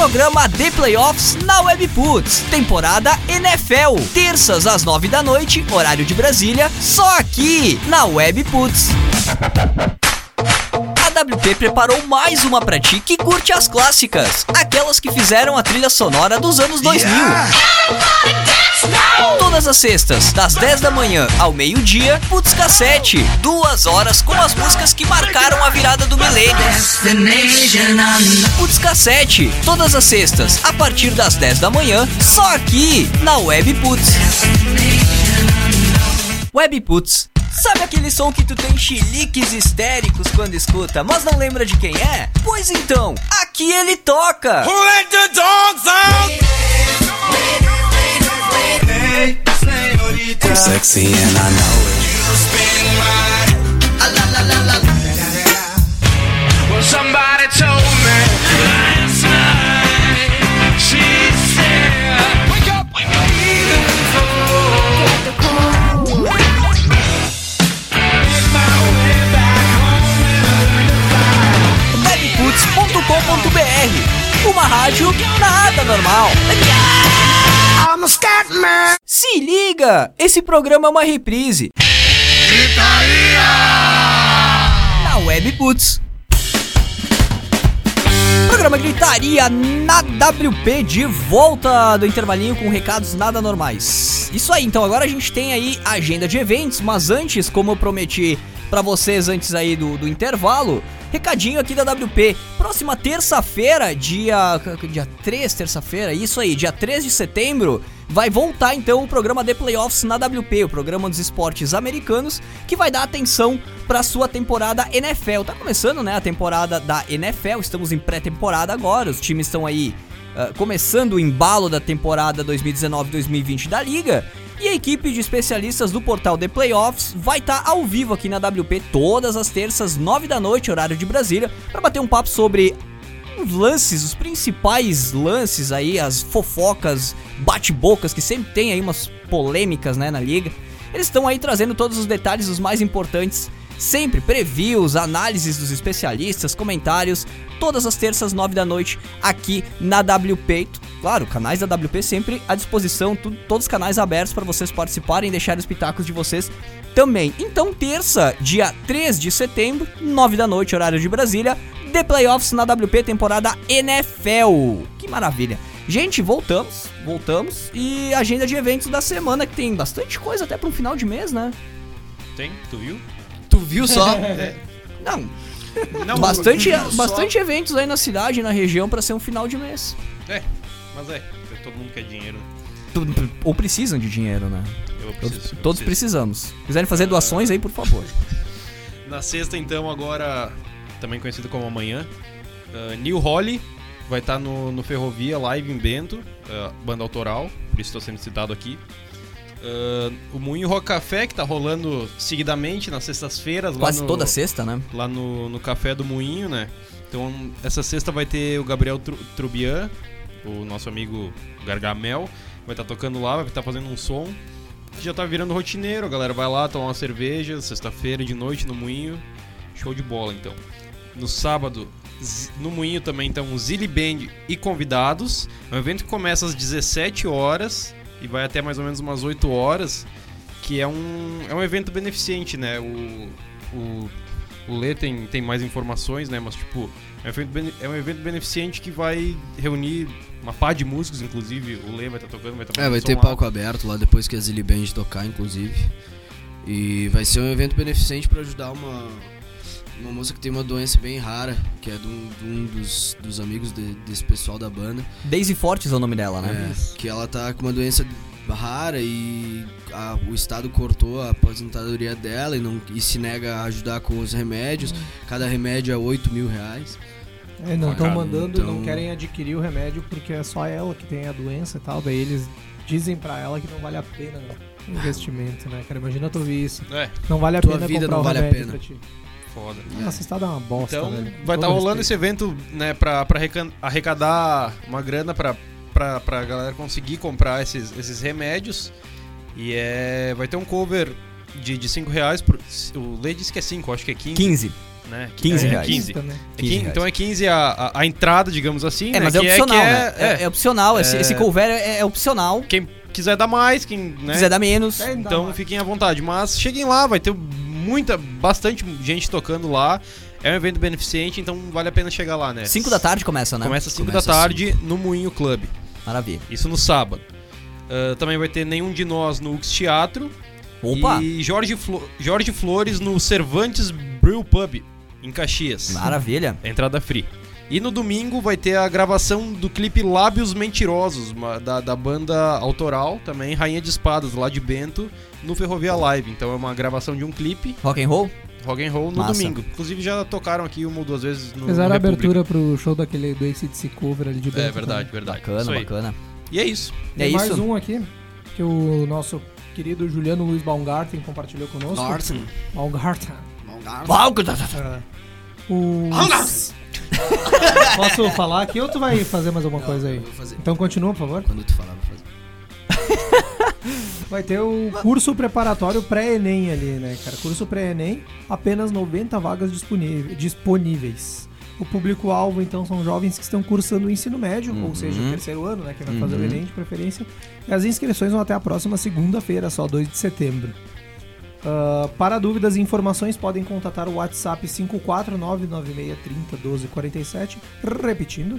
Programa The Playoffs na Webputs, temporada NFL, terças às nove da noite, horário de Brasília, só aqui na Webputs. A WP preparou mais uma pra ti que curte as clássicas, aquelas que fizeram a trilha sonora dos anos 2000. Yeah. Todas as sextas, das 10 da manhã ao meio-dia, Putz Cassete. Duas horas com as músicas que marcaram a virada do milênio. Putz Cassete. Todas as sextas, a partir das 10 da manhã, só aqui na Web Putz. Web Putz. Sabe aquele som que tu tem chiliques histéricos quando escuta, mas não lembra de quem é? Pois então, aqui ele toca! Who let the dogs out? I'm sexy and I know it. Rádio nada normal. Se liga! Esse programa é uma reprise. Gritaria! Na Web Puts. Programa Gritaria na WP de volta do intervalinho com recados nada normais. Isso aí, então agora a gente tem aí a agenda de eventos, mas antes, como eu prometi para vocês antes aí do, do intervalo, recadinho aqui da WP. Próxima terça-feira, dia dia 3, terça-feira, isso aí, dia 3 de setembro, vai voltar então o programa The Playoffs na WP, o programa dos esportes americanos, que vai dar atenção para sua temporada NFL. Tá começando, né, a temporada da NFL, estamos em pré-temporada agora, os times estão aí uh, começando o embalo da temporada 2019-2020 da liga. E a equipe de especialistas do portal The Playoffs vai estar tá ao vivo aqui na WP todas as terças, 9 da noite, horário de Brasília, para bater um papo sobre os lances, os principais lances aí, as fofocas, bate-bocas que sempre tem aí umas polêmicas, né, na liga. Eles estão aí trazendo todos os detalhes os mais importantes Sempre previews, análises dos especialistas, comentários, todas as terças, 9 da noite, aqui na WP. Claro, canais da WP sempre à disposição, todos os canais abertos para vocês participarem e deixar os pitacos de vocês também. Então, terça, dia 3 de setembro, 9 da noite, horário de Brasília, The Playoffs na WP, temporada NFL. Que maravilha! Gente, voltamos, voltamos. E agenda de eventos da semana, que tem bastante coisa até para um final de mês, né? Tem, tu viu? Viu só? É. Não. Não, bastante, bastante eventos aí na cidade, na região, para ser um final de mês. É, mas é, todo mundo quer dinheiro. Ou precisam de dinheiro, né? Eu preciso, eu Todos precisamos. Se quiserem fazer doações aí, por favor. Na sexta, então, agora, também conhecido como amanhã, uh, New Holly vai estar tá no, no Ferrovia Live em Bento, uh, banda autoral, por isso estou sendo citado aqui. Uh, o Moinho Rock Café, que tá rolando seguidamente nas sextas-feiras. Quase no, toda sexta, né? Lá no, no Café do Moinho, né? Então, essa sexta vai ter o Gabriel Trubian, o nosso amigo Gargamel. Vai estar tá tocando lá, vai estar tá fazendo um som. Já tá virando rotineiro, a galera vai lá tomar uma cerveja, sexta-feira de noite no Moinho. Show de bola, então. No sábado, no Moinho também estão o Zilly Band e convidados. É um evento que começa às 17 horas e vai até mais ou menos umas 8 horas, que é um, é um evento beneficente, né? O, o, o Lê tem, tem mais informações, né? Mas, tipo, é um, evento, é um evento beneficente que vai reunir uma pá de músicos, inclusive. O Lê vai estar tá tocando, vai estar tá É, vai ter palco aberto lá depois que a Zilly Band tocar, inclusive. E vai ser um evento beneficente para ajudar uma, uma moça que tem uma doença bem rara, que é de um, de um dos, dos, amigos de, desse pessoal da banda. Daisy Fortes é o nome dela, né? É, que ela tá com uma doença rara e a, o Estado cortou a aposentadoria dela e, não, e se nega a ajudar com os remédios. Cada remédio é 8 mil reais. É, não estão mandando, então... não querem adquirir o remédio porque é só ela que tem a doença e tal. Daí eles dizem para ela que não vale a pena o investimento, né, cara? Imagina tu ouvir isso. É. Não vale a Tua pena vida comprar não o vale a pena. pra ti. Foda. Nossa, estado é uma bosta, Então, velho. vai estar tá rolando esse evento, né, pra, pra arrecadar uma grana pra, pra, pra galera conseguir comprar esses, esses remédios. E é. Vai ter um cover de 5 de cinco reais. Por, o Lê disse que é 5, acho que é 15. 15. Né? 15 é, reais. 15. 15 é 15 então é 15 a, a, a, entrada, digamos assim. É, né? mas é que opcional, é, né? É, é, é opcional. Esse, esse cover é, é opcional. Quem quiser dar mais, quem né? quiser dar menos. então fiquem à vontade. Mas cheguem lá, vai ter muita, bastante gente tocando lá. É um evento beneficente, então vale a pena chegar lá, né? 5 da tarde começa, né? Começa 5 da tarde no Moinho Club. Maravilha. Isso no sábado. Uh, também vai ter Nenhum de Nós no Ux Teatro. Opa! E Jorge, Flo Jorge Flores no Cervantes Brew Pub, em Caxias. Maravilha. Entrada free. E no domingo vai ter a gravação do clipe Lábios Mentirosos, da, da banda autoral também, Rainha de Espadas, lá de Bento, no Ferrovia Live. Então é uma gravação de um clipe. Rock and roll? Rock and Roll no Massa. domingo. Inclusive já tocaram aqui uma ou duas vezes no Fizeram a abertura pro show daquele do ACDC Cover ali de Bento. É verdade, também. verdade. Bacana, bacana. E é isso. Tem é mais isso. um aqui, que o nosso querido Juliano Luiz Baumgarten compartilhou conosco. Garten. Baumgarten. Baumgarten. É. O... Posso falar aqui ou tu vai fazer mais alguma Não, coisa aí? eu vou fazer. Então continua, por favor. Quando tu falar, vou fazer. Vai ter o curso preparatório pré-ENEM ali, né, cara? Curso pré-ENEM, apenas 90 vagas disponíveis. O público-alvo, então, são jovens que estão cursando o ensino médio, ou seja, o terceiro ano, né? Que vai fazer o Uhum. Enem de preferência. E as inscrições vão até a próxima segunda-feira, só 2 de setembro. Uh, para dúvidas e informações, podem contatar o WhatsApp 54996301247. Repetindo,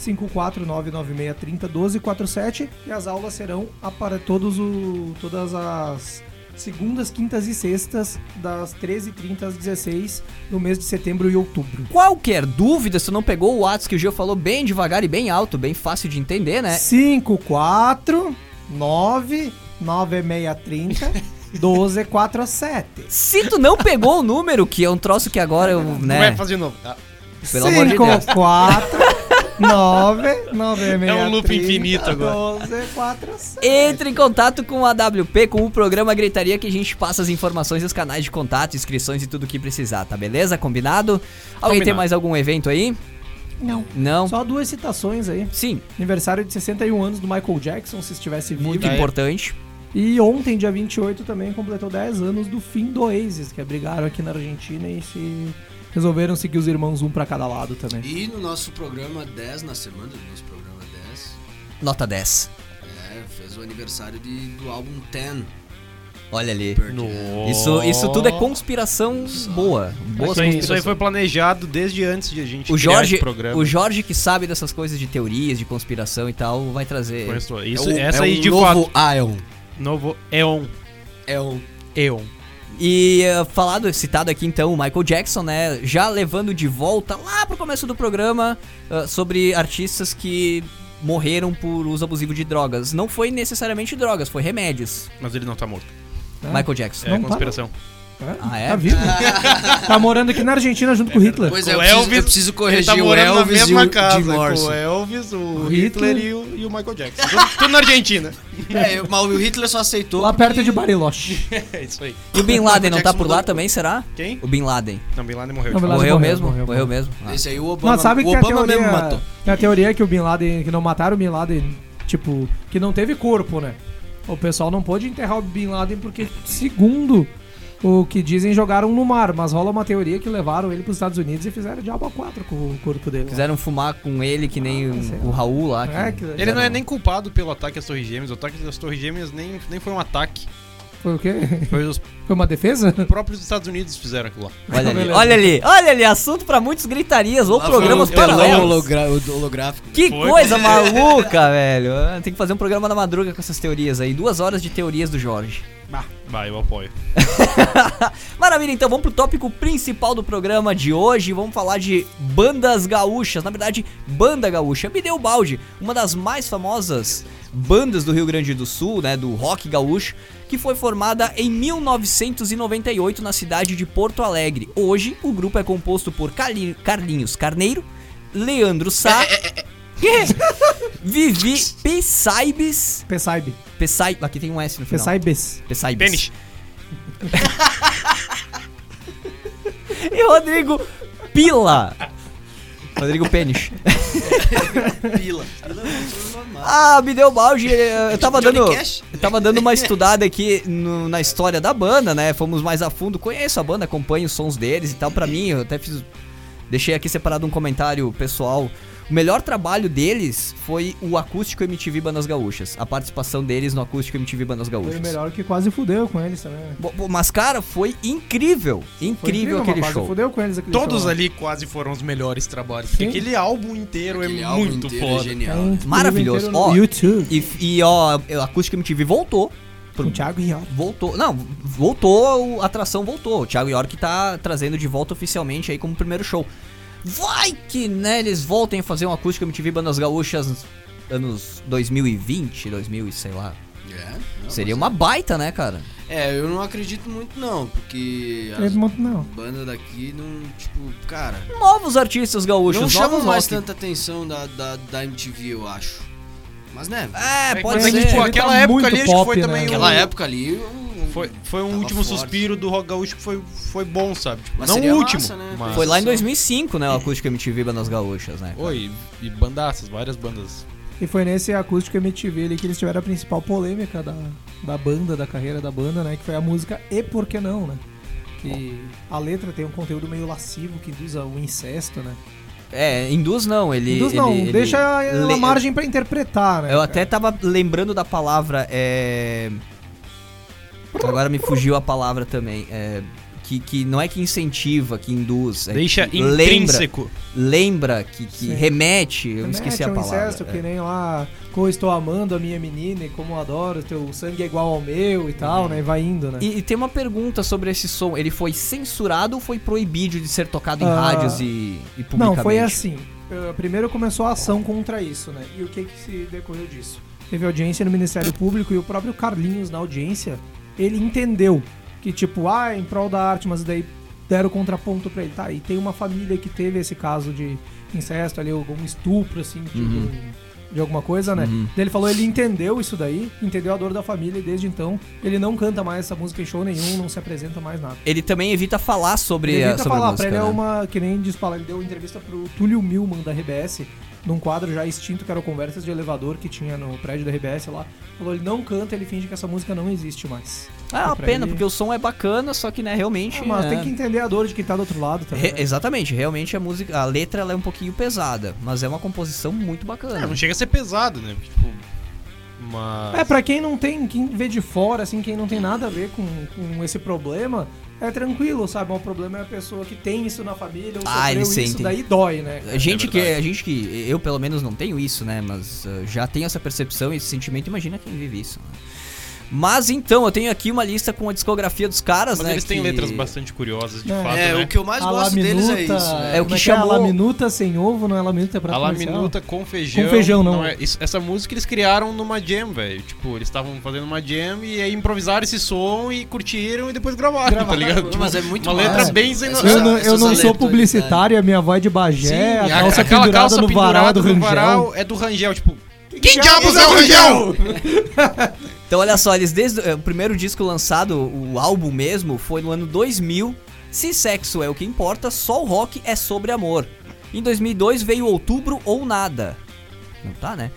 54996301247. E as aulas serão para todos o, todas as segundas, quintas e sextas, das 13h30 às 16 no mês de setembro e outubro. Qualquer dúvida, se não pegou o WhatsApp que o Gil falou bem devagar e bem alto, bem fácil de entender, né? 549 9630 1247. Se tu não pegou o número, que é um troço que agora eu, né? Vai fazer de novo. Ah, Pelo amor de Deus. 4 9 9 É um loop infinito agora. 12 47. Entre em contato com a AWP, com o programa Gritaria, que a gente passa as informações e os canais de contato, inscrições e tudo o que precisar, tá beleza? Combinado? Alguém tem mais algum evento aí? Não. Não? Só duas citações aí. Sim, Aniversário de 61 anos do Michael Jackson, se estivesse vivo. muito importante. E ontem, dia 28, também completou 10 anos do fim do Oasis, que brigaram aqui na Argentina e se resolveram seguir os irmãos um pra cada lado também. E no nosso programa 10, na semana do nosso programa 10, Nota 10. é, fez o aniversário de, do álbum 10. Olha ali. No-. Isso, isso tudo é conspiração boa. Boa Isso aí, isso aí conspiração. foi planejado desde antes de a gente O criar Jorge, esse programa. o Jorge que sabe dessas coisas de teorias, de conspiração e tal, vai trazer. Isso, é o, essa é aí de novo fato. Ion. Novo Eon. É o Eon. E uh, falado, citado aqui então o Michael Jackson, né? Já levando de volta lá pro começo do programa uh, sobre artistas que morreram por uso abusivo de drogas. Não foi necessariamente drogas, foi remédios. Mas ele não tá morto. É. Michael Jackson. É Não tá, conspiração. Ah, é? Tá vivo. tá morando aqui na Argentina junto com o Hitler. Pois é, O eu preciso, Elvis- eu preciso Ele corrigir tá o morando na Elvis e mesma o casa o Elvis, o, O Hitler, Hitler. e, o, e o Michael Jackson. Tudo, na Argentina. É, eu- mas o Hitler só aceitou. Lá perto porque- de Bariloche. É isso aí. E o Bin Laden não tá por lá também, será? Quem? O Bin Laden. Não, Bin Laden morreu. Não, Bin Laden Morreu, morreu, mesmo? morreu, Morreu, mesmo. Ah. Esse aí o Obama, Mas sabe que o Obama teoria, mesmo matou. tem a teoria que o Bin Laden, que não mataram o Bin Laden, tipo, que não teve corpo, né? O pessoal não pôde enterrar o Bin Laden porque, segundo o que dizem, jogaram no mar. Mas rola uma teoria que levaram ele pros Estados Unidos e fizeram diabo a quatro com o corpo dele. lá. Quiseram fumar com ele que nem Ah, o- o. Raul lá. que- É, que- Ele não é nem culpado pelo ataque às Torres Gêmeas. O ataque às Torres Gêmeas nem, nem foi um ataque. Foi o quê? Foi os Foi uma defesa? próprios Estados Unidos fizeram aquilo lá. Olha ali, olha ali, olha ali, assunto pra muitos gritarias ou Lá programas paralelos. hologra- o holográfico. Que Foi. coisa maluca, velho. Tem que fazer um programa na madruga com essas teorias aí. Duas horas de teorias do Jorge. Vai, eu apoio. Maravilha, então vamos pro tópico principal do programa de hoje. Vamos falar de bandas gaúchas. Na verdade, banda gaúcha. Me deu balde, uma das mais famosas bandas do Rio Grande do Sul, né, do rock gaúcho, que foi formada em 1998 na cidade de Porto Alegre. Hoje, o grupo é composto por Carli- Carlinhos Carneiro, Leandro Sá, Vivi Pesaibes, Pesaibe. Pesai, aqui tem um S no final. Pesaibes. Pesaibes. Pênis. E Rodrigo Pila. Rodrigo Pênis. Pila. Ah, me deu balde. eh, Eu tava dando. Eu tava dando uma estudada aqui no- na história da banda, né? Fomos mais a fundo. Conheço a banda, acompanho os sons deles e tal. Pra mim, eu até fiz. Deixei aqui separado um comentário pessoal. O melhor trabalho deles foi o Acústico MTV Bandas Gaúchas. A participação deles no Acústico MTV Bandas Foi Gaúchas. o melhor que quase fudeu com eles também. né? Bo- bo- Mas, cara, foi incrível. Foi Incrível mas aquele quase show. fudeu com eles aquele Todos show. ali quase foram os melhores trabalhos. Porque Sim. aquele álbum inteiro Aquele é álbum muito inteiro é foda. genial. Tem tudo Maravilhoso. Ó, YouTube. E, e ó, o Acústico MTV voltou. Com o Thiago Iori. Voltou. Não, voltou, a atração voltou. O Thiago York tá trazendo de volta oficialmente aí como primeiro show. Vai que, né, eles voltem a fazer um acústico MTV Bandas Gaúchas nos anos 2020, 2000 e sei lá. É, não, Seria mas- uma baita, né, cara? É, eu não acredito muito não, porque as monta- Não. bandas daqui não, tipo, cara, Novos artistas gaúchos, não novos chamam mais rock. tanta atenção da, da, da MTV, eu acho. Mas né, É, pode mas ser. tipo, aquela tá época ali acho que pop, foi né? também naquela um- época ali, um- Foi, foi um Tava último forte. suspiro do rock gaúcho que foi, foi bom, sabe? Tipo, Mas não o último. massa, né? mas- Foi lá em Só- 2005, né, o acústico MTV Bandas Gaúchas, né? cara? Oi, e bandaças, várias bandas. E foi nesse acústico MTV ali que eles tiveram a principal polêmica da, da banda, da carreira da banda, né? Que foi a música E Por Que Não, né? Que a letra tem um conteúdo meio lascivo que induz o incesto, né? É, induz não, ele... Induz não, ele- ele deixa le- a margem pra interpretar, né? Eu cara? até tava lembrando da palavra, é... Agora me fugiu a palavra também. É, que, que não é que incentiva, que induz. É Deixa que intrínseco. Lembra, lembra que, que remete. Eu Remete esqueci a palavra. incesto, que é. nem lá, como estou amando a minha menina e como adoro, teu sangue é igual ao meu e tal, né? E vai indo, né? E, e tem uma pergunta sobre esse som. Ele foi censurado ou foi proibido de ser tocado em Ah, rádios e, e publicamente? Não, foi assim. Uh, Primeiro começou a ação contra isso, né? E o que, que se decorreu disso? Teve audiência no Ministério Público e o próprio Carlinhos, na audiência, ele entendeu que, tipo, ah, em prol da arte, mas daí deram contraponto pra ele. Tá, e tem uma família que teve esse caso de incesto ali, algum estupro, assim, tipo, Uhum. De alguma coisa, né? Uhum. Ele falou, ele entendeu isso daí, entendeu a dor da família e desde então ele não canta mais essa música em show nenhum, não se apresenta mais nada. Ele também evita falar sobre, Ele a, evita sobre a falar, música, pra ele é né? uma. Que nem diz ele deu entrevista pro Túlio Milman da RBS, num quadro já extinto que era o Conversas de Elevador que tinha no prédio da RBS lá. Falou, ele não canta, ele finge que essa música não existe mais. Ah, é uma pena, ele- porque o som é bacana, só que, né, realmente... Ah, mas é- tem que entender a dor de quem tá do outro lado também. Re- né? exatamente, realmente a música, a letra ela é um pouquinho pesada, mas é uma composição muito bacana. É, não chega a ser pesado, né? Porque, tipo, uma... É, pra quem não tem, quem vê de fora, assim, quem não tem nada a ver com, com esse problema, é tranquilo, sabe? O problema é a pessoa que tem isso na família, ou Ah, sofreu isso, sentem. daí dói, né? A gente É que a gente que eu pelo menos não tenho isso, né, mas uh, já tenho essa percepção e esse sentimento, imagina quem vive isso. né? Mas então, eu tenho aqui uma lista com a discografia dos caras, Mas né, eles têm que- letras bastante curiosas, de É. fato, É, né? o que eu mais A gosto deles é isso. né? É o que é? A chamou- laminuta sem ovo não é laminuta, é prato A laminuta com feijão. Com feijão, não. é- isso- essa música eles criaram numa jam, velho. Tipo, eles estavam fazendo uma jam e aí improvisaram esse som e curtiram e depois gravaram, Gravaram. tá ligado? Tipo, Mas é muito uma massa. letra bem sem Essas- Eu não, eu essas não sou publicitário, a minha avó é de Bagé, Sim, a a- calça aquela pendurada calça no varal do Rangel. é do Rangel, tipo... Quem diabos é o Rangel? Então, olha só, eles desde eh, o primeiro disco lançado, o álbum mesmo, foi no ano 2000. Se sexo é o que importa, só o rock é sobre amor. Em 2002 veio Outubro ou Nada. Não tá, né?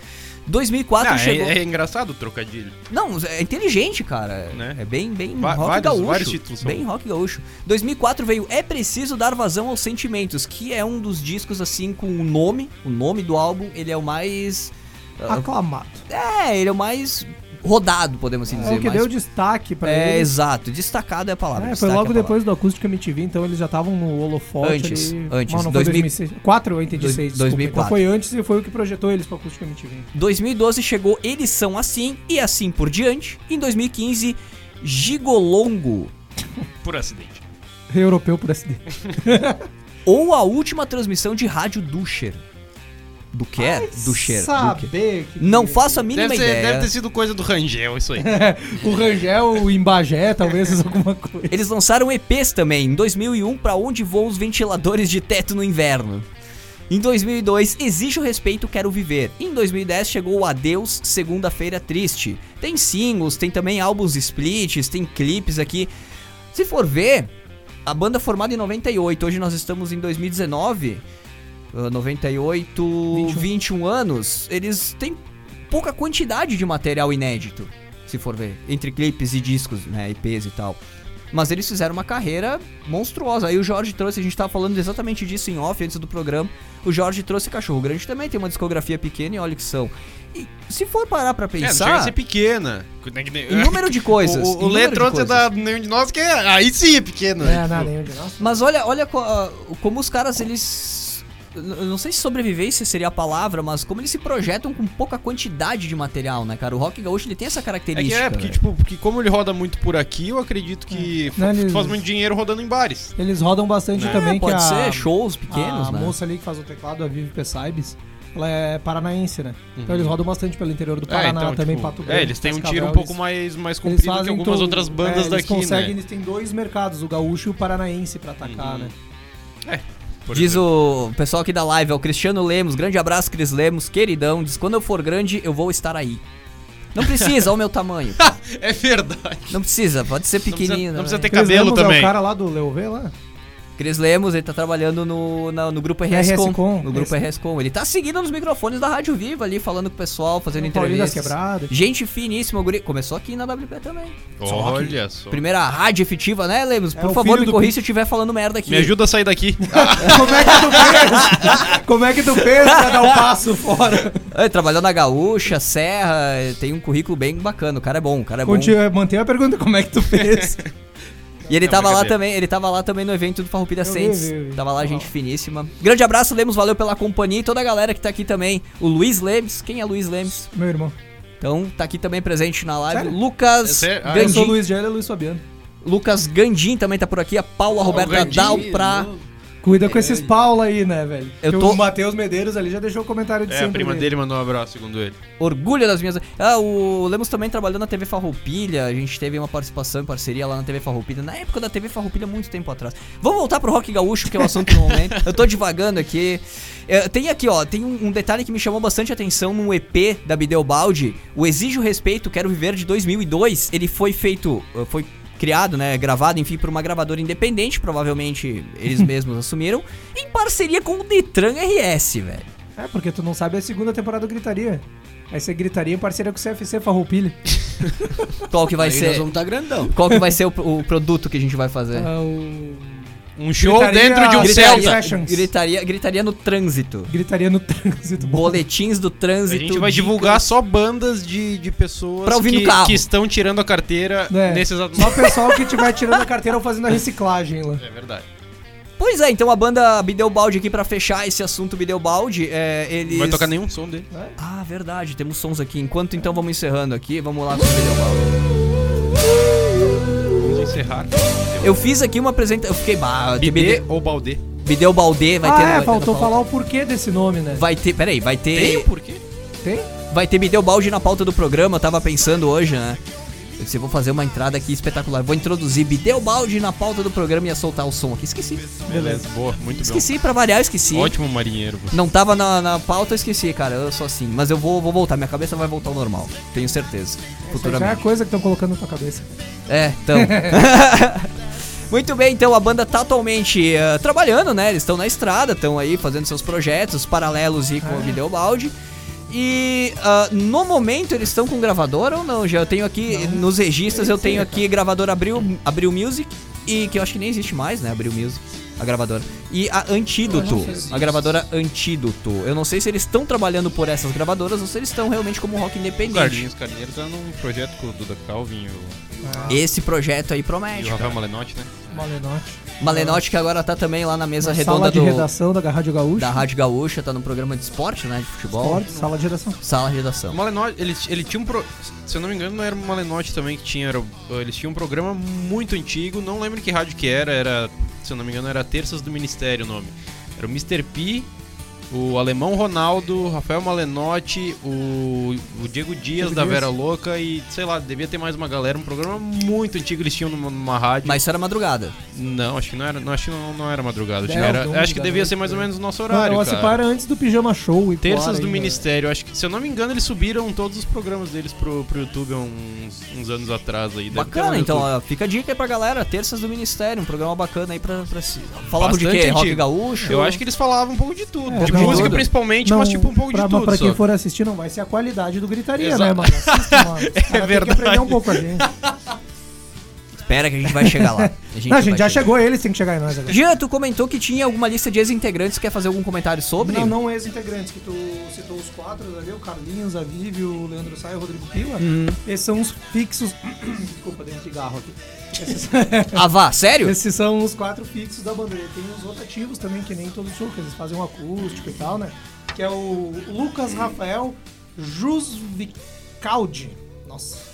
2004 Ah, chegou. é, é engraçado o trocadilho. Não, é inteligente, cara. Né? É bem, bem Va- rock vários- gaúcho. vários títulos são. bem rock gaúcho. 2004 veio É Preciso Dar Vazão aos Sentimentos, que é um dos discos, assim, com o nome, o nome do álbum, ele é o mais... Aclamado. É, ele é o mais rodado, podemos assim dizer. É o que mais- deu destaque pra É, ele. exato. Destacado é a palavra. É, foi é logo palavra. depois do Acústica MTV, então eles já estavam no holofote Antes, ali. antes, Não, não 2000 foi 2006. 4 eu entendi Dois- 6, desculpa. 2004. Então foi antes e foi o que projetou eles pro Acústica MTV. 2012 chegou Eles São Assim e Assim por Diante. Em 2015, Gigolongo. Por acidente. Rei Europeu por acidente. Ou a última transmissão de rádio Duscher. Do que é? Duscher. Ducher. Saber que... Não faço a mínima Deve, ser- ideia. deve ter sido coisa do Rangel, isso aí. O Rangel em Bagé, talvez, alguma coisa. Eles lançaram EPs também, em 2001, pra onde voam os ventiladores de teto no inverno. Em 2002, Exige o Respeito, Quero Viver. Em 2010 chegou o Adeus, Segunda-feira Triste. Tem singles, tem também álbuns splits, tem clipes aqui. Se for ver, a banda formada em 98, hoje nós estamos em 2019, ah, 98, 21. 21 anos, eles têm pouca quantidade de material inédito, se for ver, entre clipes e discos, né, EPs e tal. Mas eles fizeram uma carreira monstruosa. Aí o Jorge trouxe, a gente tava falando exatamente disso em off antes do programa. O Jorge trouxe Cachorro Grande também, tem uma discografia pequena e olha que são. E se for parar pra É, não chega a pensar, ser pequena. em número de coisas. O, o, Lê trouxe coisas. da nenhum de nós que é, aí sim é pequeno. né? É, não, nenhum de nós. Mas olha, olha ah, como os caras, eles. Eu não sei se sobrevivência seria a palavra, mas como eles se projetam com pouca quantidade de material, né, cara? O rock gaúcho ele tem essa É que característica. é, porque, velho. tipo, porque como ele roda muito por aqui, eu acredito que fa- Não, eles- faz muito dinheiro rodando em bares. Eles rodam bastante Né? também, É, pode que a, ser shows pequenos, a né? moça ali que faz o teclado, a Vivi Pessaibes, ela é paranaense, né? Então Uhum. eles rodam bastante pelo interior do É, Paraná, então, também tipo, Pato Branco. É, eles têm um tiro um pouco mais, mais comprido que algumas outras bandas é, eles daqui, conseguem, né? Eles têm dois mercados, o gaúcho e o paranaense pra atacar, Uhum. né? Por Diz exemplo. o pessoal aqui da live, é o Cristiano Lemos, grande abraço, Cris Lemos, queridão. Diz: quando eu for grande, eu vou estar aí. Não precisa, olha o meu tamanho. É verdade. Não precisa, pode ser precisa- pequenininho. não precisa né? ter Cris cabelo Lemos É também. o cara lá do Leuvé lá? Cris Lemos, ele tá trabalhando no, na- no grupo RSCom. RSCom, no grupo. RSCom. Ele tá seguindo nos microfones da Rádio Viva ali, falando com o pessoal, fazendo das entrevistas. Gente finíssima, o guri. Começou aqui na WP também. Olha só. Primeira rádio efetiva, né, Lemos? É Por o favor, me do corri Pi- se eu estiver falando merda aqui. Me ajuda a sair daqui. Como é que tu fez? Como é que tu fez pra dar o passo fora? É, trabalhou na Gaúcha, Serra, tem um currículo bem bacana. O cara é bom, o cara é bom. Continua, mantém a pergunta, como é que tu fez? E ele Não, tava lá também, ele tava lá também no evento do Farroupilha Eu Saints. Tava lá, gente finíssima. Grande abraço, Lemos, valeu pela companhia e toda a galera que tá aqui também. O Luiz Lemes, quem é Luiz Lemes? Meu irmão. Então, tá aqui também presente na live. Sério? Lucas É sério? Ah, Eu sou o. Luiz Gélio e Luiz Fabiano. Lucas Gandim também tá por aqui. A Paula Roberta Gandim, Dalpra. Cuida com esses Paulo aí, né, velho? Eu tô- O Matheus Medeiros ali já deixou o comentário de É, a sempre prima dele. dele mandou um abraço, segundo ele. Orgulho das minhas. Ah, o Lemos também trabalhou na TV Farroupilha. A gente teve uma participação em parceria lá na TV Farroupilha. Na época da TV Farroupilha, muito tempo atrás. Vamos voltar pro Rock Gaúcho, que é o assunto do momento. Eu tô divagando aqui. É, tem aqui, ó, tem um, um detalhe que me chamou bastante atenção no EP da Bideu Baldi. O Exige o Respeito, Quero Viver de 2002. Ele foi feito. Foi criado, né, gravado, enfim, por uma gravadora independente, provavelmente eles mesmos assumiram, em parceria com o Detran RS, velho. É, porque tu não sabe a segunda temporada do Gritaria. Aí você gritaria em parceria com o CFC Farroupilha. Qual que vai Aí ser? nós vamos tá grandão. Qual que vai ser o, o produto que a gente vai fazer? Ah, o... Um show Gritaria- dentro de um Gritaria- Celta. Gritaria, gritaria no trânsito. Gritaria no trânsito. Boletins do A trânsito. gente vai dicas. divulgar só bandas de, de pessoas Pra ouvir no que, carro. que estão tirando a carteira É, nesse exato Só o pessoal que estiver tirando a carteira ou fazendo a reciclagem lá. É verdade. Pois é, então a banda Bideu Balde aqui pra fechar esse assunto Bideu Balde, é, eles... Não vai tocar nenhum som dele. Ah, verdade, temos sons aqui. Enquanto então vamos encerrando aqui, vamos lá com o Bideu Balde. Vamos encerrar. Eu fiz aqui uma apresentação, eu fiquei... Bah, tem Bidê Bideu, ou Baldê? Vai ah, ter... é, vai ter faltou pauta. falar o porquê desse nome, né? Vai ter, peraí, vai ter... Tem o porquê? Tem? Vai ter Bideu Balde na pauta do programa, eu tava pensando hoje, né? Eu disse, eu vou fazer uma entrada aqui espetacular. Vou introduzir Bideu Balde na pauta do programa e ia soltar o som aqui. Esqueci. Beleza, boa, muito Esqueci, pra variar, esqueci. bom. Ótimo marinheiro. você. Não tava na, na pauta, eu esqueci, cara. Eu sou assim. Mas eu vou, vou voltar, minha cabeça vai voltar ao normal. Tenho certeza. Já é a Futuramente. coisa que estão colocando na tua cabeça. É, então. Muito bem, então a banda tá atualmente eh, trabalhando, né? Eles estão na estrada, estão aí fazendo seus projetos paralelos e com o Videobaldi. E ah, no momento eles estão com gravadora ou não? Já eu tenho aqui nos registros, eu tenho aqui gravadora Abril, Abril Music e que eu acho que nem existe mais, né? Abril Music, a gravadora. E a Antídoto, a gravadora Antídoto. Eu não sei se eles estão trabalhando por essas gravadoras ou se eles estão realmente como rock O independente. Carlinhos Carneiro tá num projeto com o Duda Calvin e o, Esse projeto aí e promete. o Rafael. Malenotti, né? Malenote. Malenotti que agora tá também lá na mesa Sala redonda de do, redação da Rádio Gaúcha. da Rádio Gaúcha, tá no programa de esporte, né? De futebol. Esporte, sala de redação. Sala de redação. Malenotti, ele, ele tinha um pro... Se eu não me engano, não era o Malenotti também que tinha. Era, eles tinham um programa muito antigo, não lembro que rádio que era, era. Se eu não me engano, era Terças do Ministério o nome. Era o Mr. P, o Alemão Ronaldo, o Rafael Malenotti, o, o Diego Dias Diego da Dias. Vera Louca e, sei lá, devia ter mais uma galera. Um programa muito antigo eles tinham numa, numa rádio. Mas isso era madrugada. Não, acho que não era, não, acho que não, não era madrugada. Acho, É, que era- domingo acho que devia ser mais ou né? menos o nosso Não, horário. eu cara. para antes do Pijama Show e Terças do ainda. Ministério, acho que, se eu não me engano, eles subiram todos os programas deles pro, pro YouTube há uns, uns anos atrás aí. Deve ter lá Bacana, então, YouTube. ó, fica a dica aí pra galera. Terças do Ministério, um programa bacana aí pra. pra se... Falavam de Bastante quê? Rock antigo. gaúcho? Eu acho que eles falavam um pouco de tudo. É, de não, música principalmente, Não, mas tipo um pouco pra, de tudo. Pra só. quem for assistir, não vai ser a qualidade do Gritaria, Exato. né, mano? Assista, mano. Têm verdade. que aprender um pouco a gente. Espera que a gente vai chegar lá. A gente, Não, a gente já chegar. chegou, eles têm que chegar em nós agora. Jean, tu comentou que tinha alguma lista de ex-integrantes. Quer fazer algum comentário sobre? Não, não ex-integrantes, que tu citou os quatro ali, o Carlinhos, a Vivi, o Leandro Sai e o Rodrigo Pila. Uhum. Esses são os fixos. Desculpa, dei um cigarro aqui. Esses, Ah, vá, sério? esses são os quatro fixos da banda. E Tem os rotativos também, que nem todo show, que eles fazem um acústico e tal, né? Que é o Lucas Rafael Jusvicaldi. Nossa.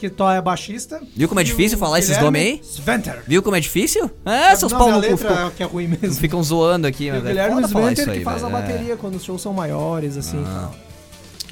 Que to é baixista. Viu como é difícil falar esses Guilherme nomes aí? Sventer. Viu como é difícil? É, seus pau no cu ficam, que é ruim mesmo. ficam zoando aqui, mas o é Guilherme falar Sventer que aí, faz a velho. É. bateria quando os shows são maiores, assim. Ah.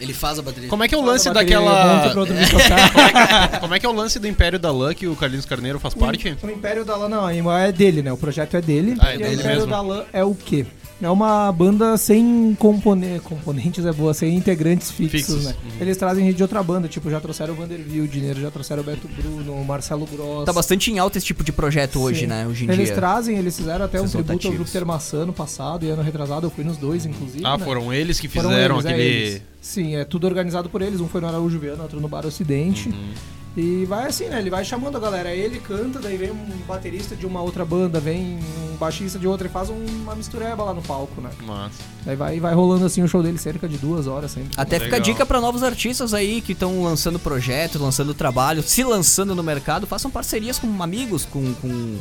Ele faz a bateria. Como é que é o lance a daquela. tocar. Como é que é o lance do Império da Lã que o Carlinhos Carneiro faz parte? O Império da Lã não, é dele, né? O projeto é dele. Ah, é e dele o Império mesmo. da Lã é o quê? É uma banda sem compone... componentes, é boa, sem integrantes fixos, Fixos, né? uhum. Eles trazem gente de outra banda, tipo, já trouxeram o Vanderbilt, Dinheiro, já trouxeram o Beto Bruno, o Marcelo Gross. Tá bastante em alta esse tipo de projeto hoje, Sim. né? Hoje em Eles dia. trazem, eles fizeram até um tributo ao rotativos. Júpiter Maçã no passado e ano retrasado, eu fui nos dois, inclusive. Ah, né? foram eles que fizeram eles, é aquele. eles. Sim, é tudo organizado por eles. Um foi no Araújo Viana, outro no Bar Ocidente. Uhum. E vai assim, né? Ele vai chamando a galera. Ele canta, daí vem um baterista de uma outra banda, vem um baixista de outra e faz um- uma mistureba lá no palco, né? Massa. Daí vai, vai rolando assim o show dele cerca de duas horas sempre. Até fica a Legal. dica pra novos artistas aí que estão lançando projetos, lançando trabalho, se lançando no mercado, façam parcerias com amigos, com, com-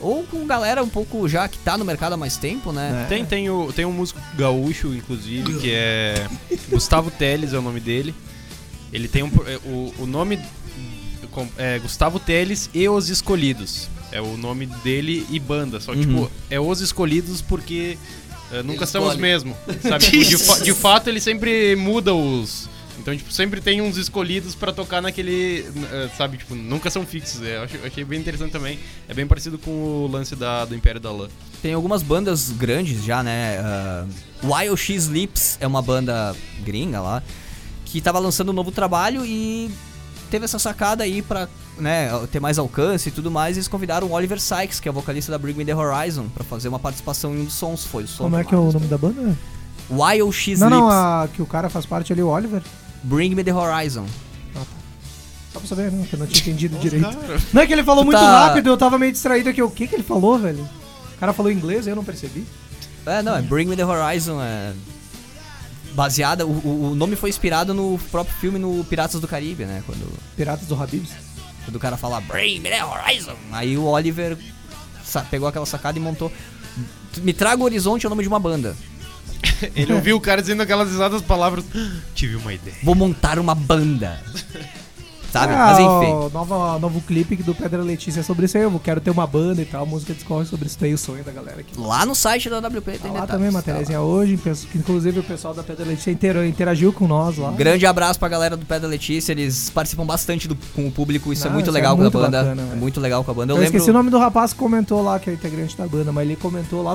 ou com galera um pouco já que tá no mercado há mais tempo, né? Tem, tem, o, tem um músico gaúcho, inclusive, que é. Gustavo Teles é o nome dele. Ele tem um. é, O, o nome. Com- É Gustavo Teles e Os Escolhidos. É o nome dele e banda. Só que, Uhum. tipo, é Os Escolhidos porque é, nunca são os mesmos. Sabe? Tipo, de, fa- de fato, ele sempre muda os. Então, tipo, sempre tem uns escolhidos pra tocar naquele. eh, Sabe, tipo, nunca são fixos. É, eu achei, eu achei bem interessante também. É bem parecido com o lance da, do Império da Lã. Tem algumas bandas grandes já, né? Ah, Wild X Lips é uma banda gringa lá que tava lançando um novo trabalho e teve essa sacada aí pra né, ter mais alcance e tudo mais. Eles convidaram o Oliver Sykes, que é o vocalista da Bring Me The Horizon, pra fazer uma participação em um dos sons. Foi o som. Como é que é o nome da banda? Wild X Não, Lips. não, a, que o cara faz parte ali, o Oliver. Bring Me The Horizon. Só pra saber, não, que eu não tinha entendido direito. Não é que ele falou Tu muito tá- rápido, eu tava meio distraído aqui. O que que ele falou, velho? O cara falou inglês, eu não percebi. É, não, é Bring Me The Horizon. É baseada. O, o- nome foi inspirado no próprio filme no Piratas do Caribe, né? Quando. Piratas do Habibs. Quando o cara fala Bring me the horizon. Aí o Oliver pegou aquela sacada e montou. Me traga o horizonte é o nome de uma banda. Ele ouviu o cara dizendo aquelas exatas palavras. Tive uma ideia. Vou montar uma banda. Sabe? Ah, Mas enfim. o nova, novo clipe do Pedra Letícia é sobre isso aí. Eu quero ter uma banda e tal. A música discorre sobre isso aí, o sonho da galera aqui. Lá no site da WP tem Tá lá detalhes, também, tá matériazinha hoje. que Inclusive o pessoal da Pedra Letícia intera- interagiu com nós lá. Grande abraço pra galera do Pé da Letícia, eles participam bastante do- com o público, isso é muito isso é legal muito com a banda. bacana, é muito legal com a banda. Eu, Eu, lembro. esqueci o nome do rapaz que comentou lá, que é integrante da banda, mas ele comentou lá,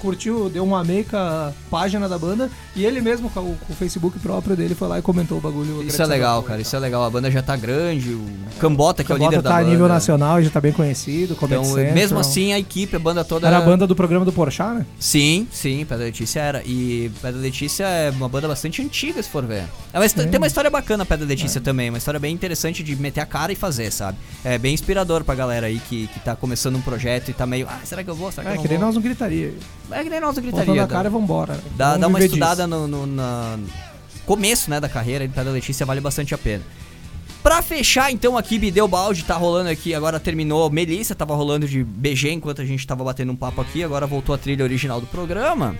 curtiu, deu um amei com a página da banda e ele mesmo, com o, com o Facebook próprio dele, foi lá e comentou o bagulho. Isso é legal, cara. Isso é legal. A banda já tá grande. O Cambota, que é o líder da tá a banda. nível nacional e já tá bem conhecido. Então, Central. mesmo assim, a equipe, a banda toda. Era a banda do programa do Porchat, né? Sim, sim, Pedra Letícia era. E Pedra Letícia é uma banda bastante antiga, se for ver. É uma. Tem uma história bacana, Pedra Letícia também. Uma história bem interessante de meter a cara e fazer, sabe? É bem inspirador pra galera aí que, que tá começando um projeto e tá meio. Ah, será que eu vou? Será que É, eu não que nem vou? nós não gritaria. É que nem nós Botando gritaria. a cara e vambora. dá, Vamos dá uma estudada disso. no, no na começo, né, da carreira de Pedra Letícia vale bastante a pena. Pra fechar, então, aqui, Bideu Balde tá rolando aqui, agora terminou. Melissa tava rolando de BG enquanto a gente tava batendo um papo aqui, agora voltou a trilha original do programa.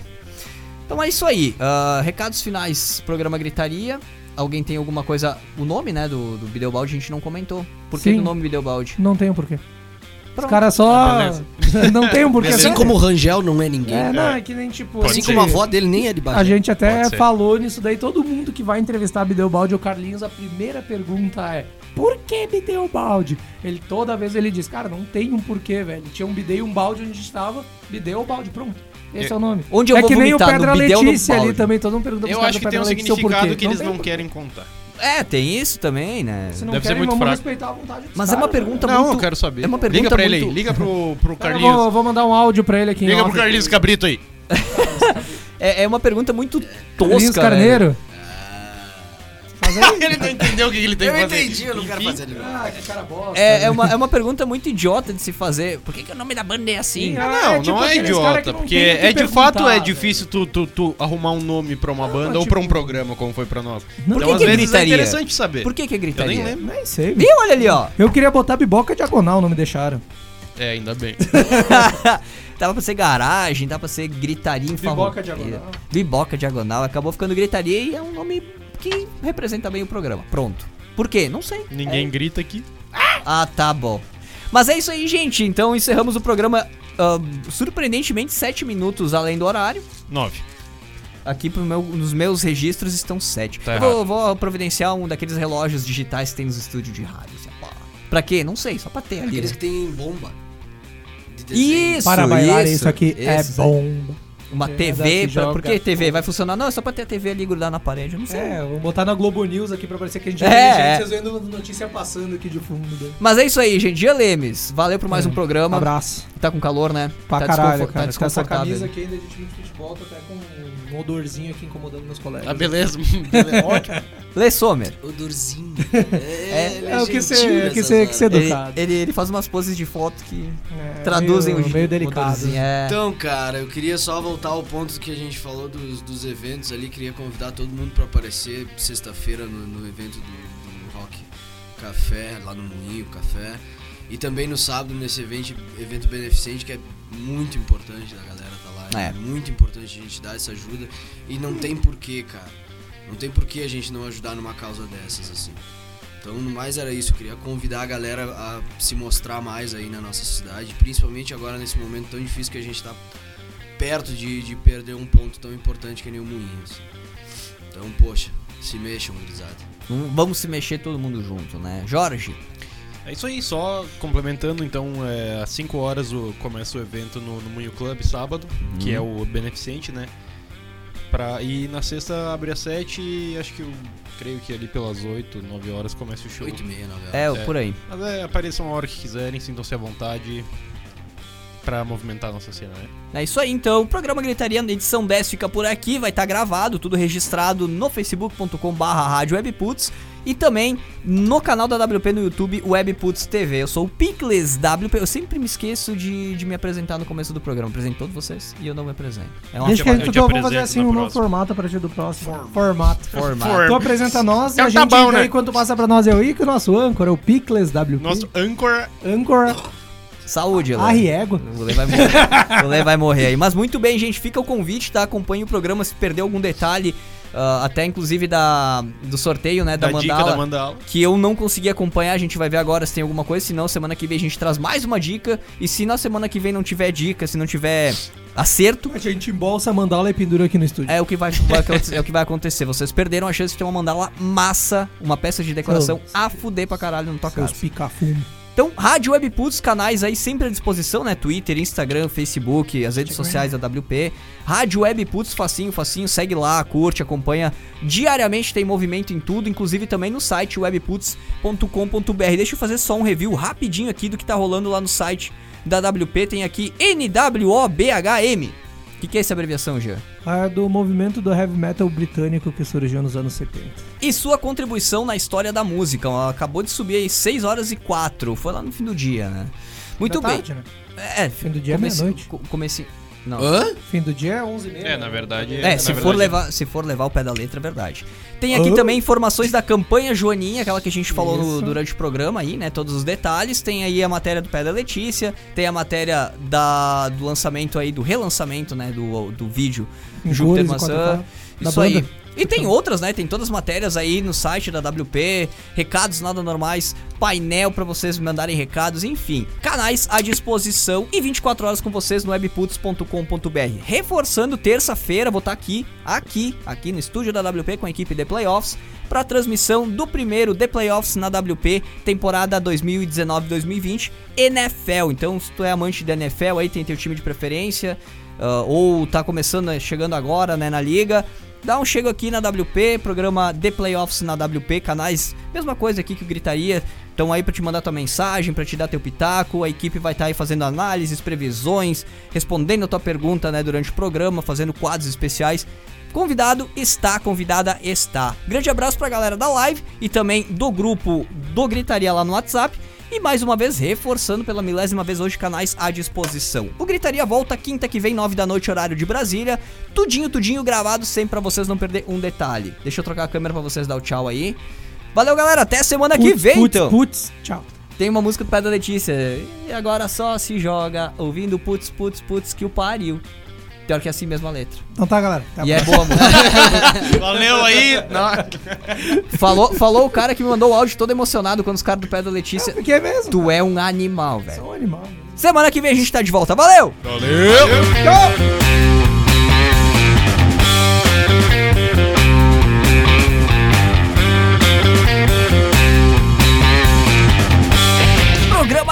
Então é isso aí. ah, recados finais, programa Gritaria. Alguém tem alguma coisa. O nome, né, do, do Bideu Balde a gente não comentou. Por que Sim. do nome Bideu Balde? Não tem um porquê. Os Pronto. caras só. Ah, não tem um porquê. Assim como o Rangel não é ninguém. É, não, é que nem tipo. Pode assim ser. como a avó dele nem é de baixo. A gente até falou nisso daí. Todo mundo que vai entrevistar a Bideu Balde ou Carlinhos, a primeira pergunta é: Por que Bideu Balde? Ele toda vez ele diz: Cara, não tem um porquê, velho. Tinha um bidê e um balde onde a gente estava. Bideu Balde, pronto. Esse é o nome. Onde eu é vou que nem o Pedra Letícia ali também. Todo mundo pergunta Eu acho que tem um o significado porquê. que Não eles tem não querem contar. É, tem isso também, né? Se não Deve ser muito vamos fraco. respeitar a vontade dos Mas é uma caras, pergunta não, muito. eu quero saber. É uma pergunta Liga pra ele muito- aí, liga pro, pro Eu Carlinhos. vou, vou mandar um áudio pra ele aqui. em Liga off. pro Carlinhos Cabrito aí. É, é uma pergunta muito Carlinhos tosca. velho. Carneiro. Faz aí. ele não entendeu o que ele tem Eu que fazer. entendi, eu não quero fazer de novo. Ah, que cara bosta. É, é, uma, é uma pergunta muito idiota de se fazer. Por que, que o nome da banda é assim? Sim, Ah, É, não, tipo não é aqueles cara que idiota, não porque é de fato é difícil tu, tu, tu arrumar um nome pra uma banda ou tipo- pra um programa, como foi pra nós. Por então, que às que é vezes gritaria? é interessante saber. Por que, que é Eu gritaria? nem lembro. Nem sei. Viu? Olha ali, ó. Eu queria botar biboca diagonal, não me deixaram. É, ainda bem. tava pra ser garagem, tava pra ser gritaria em Biboca diagonal. Biboca diagonal. Acabou ficando gritaria e é um nome que representa bem o programa. Pronto. Por quê? Não sei. Ninguém grita aqui. Ah, tá bom. Mas é isso aí, gente. Então encerramos o programa ah, surpreendentemente 7 minutos além do horário. Nove. Aqui pro meu, nos meus registros estão 7. Tá Eu vou, vou providenciar um daqueles relógios digitais que tem nos estúdios de rádio. assim, pá. Pra quê? Não sei, só pra ter ali. Aqueles né? que tem bomba. de. Isso, Para bailar, isso, isso aqui é bomba. Uma É, TV. Pra, por que TV? Vai funcionar? Não, é só pra ter a TV ali grudada na parede. Eu não sei. É, vamos botar na Globo News aqui pra parecer que a gente É, é, inteligente, é. vocês vendo notícia passando aqui de fundo. né? Mas é isso aí, gente. Dia Lemes. Valeu por mais É. um programa. abraço. Tá com calor, né? Pra tá caralho, desconfor- cara. Tá Com essa desconfortável. camisa aqui ainda de time de futebol, tô até com um odorzinho aqui incomodando meus colegas. Ah, beleza. beleza. Ótimo. Lê Sommer. Odorzinho. É, ele É o que gentil ser, que ser, que ser. Ele, educado. ele, ele faz umas poses de foto que É, traduzem meio, o meio delicado. É. Então, cara, eu queria só voltar ao ponto que a gente falou dos, dos eventos ali. Queria convidar todo mundo pra aparecer sexta-feira no, no evento do, do Rock Café, lá no Moinho Café. E também no sábado, nesse evento, evento beneficente, que é muito importante da galera tá lá. É. É muito importante a gente dar essa ajuda. E não tem porquê, cara. Não tem porquê a gente não ajudar numa causa dessas, assim. Então, no mais era isso. Eu queria convidar a galera a se mostrar mais aí na nossa cidade, principalmente agora nesse momento tão difícil que a gente tá perto de, de perder um ponto tão importante que nem o assim. Então, poxa, se mexam, gurizada. Vamos se mexer todo mundo junto, né? Jorge. É isso aí, só complementando, então, é, às 5 horas o, começa o evento no, no Munho Club, sábado, que é o beneficente, né? Pra, e na sexta abre às 7 e acho que eu creio que ali pelas 8, 9 horas começa o show. 8 e meia, 9 horas. É, É. por aí. Mas é, apareçam a hora que quiserem, sintam-se à vontade pra movimentar a nossa cena, né? É isso aí, então. O programa Gritaria na edição 10 fica por aqui. Vai estar gravado, tudo registrado no facebook.com/barra e também no canal da WP no YouTube, Webputs TV. Eu sou o Picles WP. Eu sempre me esqueço de, de me apresentar no começo do programa. Apresento todos vocês e eu não me apresento. É uma Deixa que a gente então, vamos fazer assim um novo formato a partir do próximo. Formato. forma. Tu apresenta nós e É a um gente tabão, daí né? quando passa pra nós é o Ico, o nosso âncora, o Picles WP. Nosso Anchor âncora, Saúde, Lê. Arriego. O Lê vai morrer. o Lê vai morrer aí. Mas muito bem, gente. Fica o convite, tá? Acompanhe o programa se perdeu algum detalhe. ah, até inclusive da, do sorteio, né? Da, da mandala. dica da mandala. que eu não consegui acompanhar, a gente vai ver agora se tem alguma coisa, se não, semana que vem a gente traz mais uma dica, e se na semana que vem não tiver dica, se não tiver acerto, A gente embolsa a mandala e pendura aqui no estúdio. é o que vai, é o que vai acontecer. Vocês perderam a chance de ter uma mandala massa, uma peça de decoração Seus- a fuder pra caralho na tua casa. pica-fumo. Então, Rádio Webputs, canais aí sempre à disposição, né? Twitter, Instagram, Facebook, as redes sociais da WP. Rádio Webputs, facinho, facinho, segue lá, curte, acompanha. Diariamente tem movimento em tudo, inclusive também no site webputs.com.br. Deixa eu fazer só um review rapidinho aqui do que tá rolando lá no site da WP. Tem aqui NWOBHM. O que, que é essa abreviação, Jean? É do movimento do heavy metal britânico que surgiu nos anos 70. E sua contribuição na história da música. Ela acabou de subir aí 6 horas e 4. Foi lá no fim do dia, né? Muito Da bem. tarde, né? É, Fim do dia é comece- meia-noite. co- Comece. Não. Hã? Fim do dia é 11h30. É, na verdade. É, na se for, verdade, levar, se for levar o pé da letra, é verdade. Tem aqui também informações da campanha Joaninha, aquela que a gente falou no- durante o programa aí, né? Todos os detalhes. Tem aí a matéria do pé da Letícia, tem a matéria da, do lançamento aí, do relançamento, né? Do, do vídeo Júpiter Maçã. da Isso aí. E tem outras, né? Tem todas as matérias aí no site da WP, recados nada normais, painel pra vocês mandarem recados, enfim, canais à disposição e 24 horas com vocês no webputs.com.br. Reforçando, terça-feira vou estar aqui, aqui, aqui no estúdio da WP com a equipe de Playoffs para transmissão do primeiro The Playoffs na WP, temporada 2019-2020, NFL. Então, se tu é amante da NFL aí, tem teu time de preferência, ah, ou tá começando, né, chegando agora, né, na liga, dá um chego aqui na WP, programa The Playoffs na WP, canais, mesma coisa aqui que o Gritaria, estão aí pra te mandar tua mensagem, pra te dar teu pitaco, a equipe vai estar aí fazendo análises, previsões, respondendo a tua pergunta, né, durante o programa, fazendo quadros especiais. Convidado está, convidada está. Grande abraço pra galera da live e também do grupo do Gritaria lá no WhatsApp. E mais uma vez, reforçando pela milésima vez hoje, canais à disposição. O Gritaria volta quinta que vem, nove da noite, horário de Brasília. Tudinho, tudinho gravado, sempre pra vocês não perder um detalhe. Deixa eu trocar a câmera pra vocês dar o tchau aí. Valeu, galera. Até semana que Putz, vem, putz, então. putz, tchau. Tem uma música do Pé da Letícia. E agora só se joga, ouvindo putz, putz, putz, que o pariu. Pior que é assim mesmo a letra. Então tá, galera. Até a E é boa música. Valeu aí! Não. falou, falou o cara que me mandou o áudio todo emocionado quando os caras do Pé da Letícia. Porque é mesmo. Tu é um animal, velho. Sou um animal. Semana que vem a gente tá de volta. Valeu!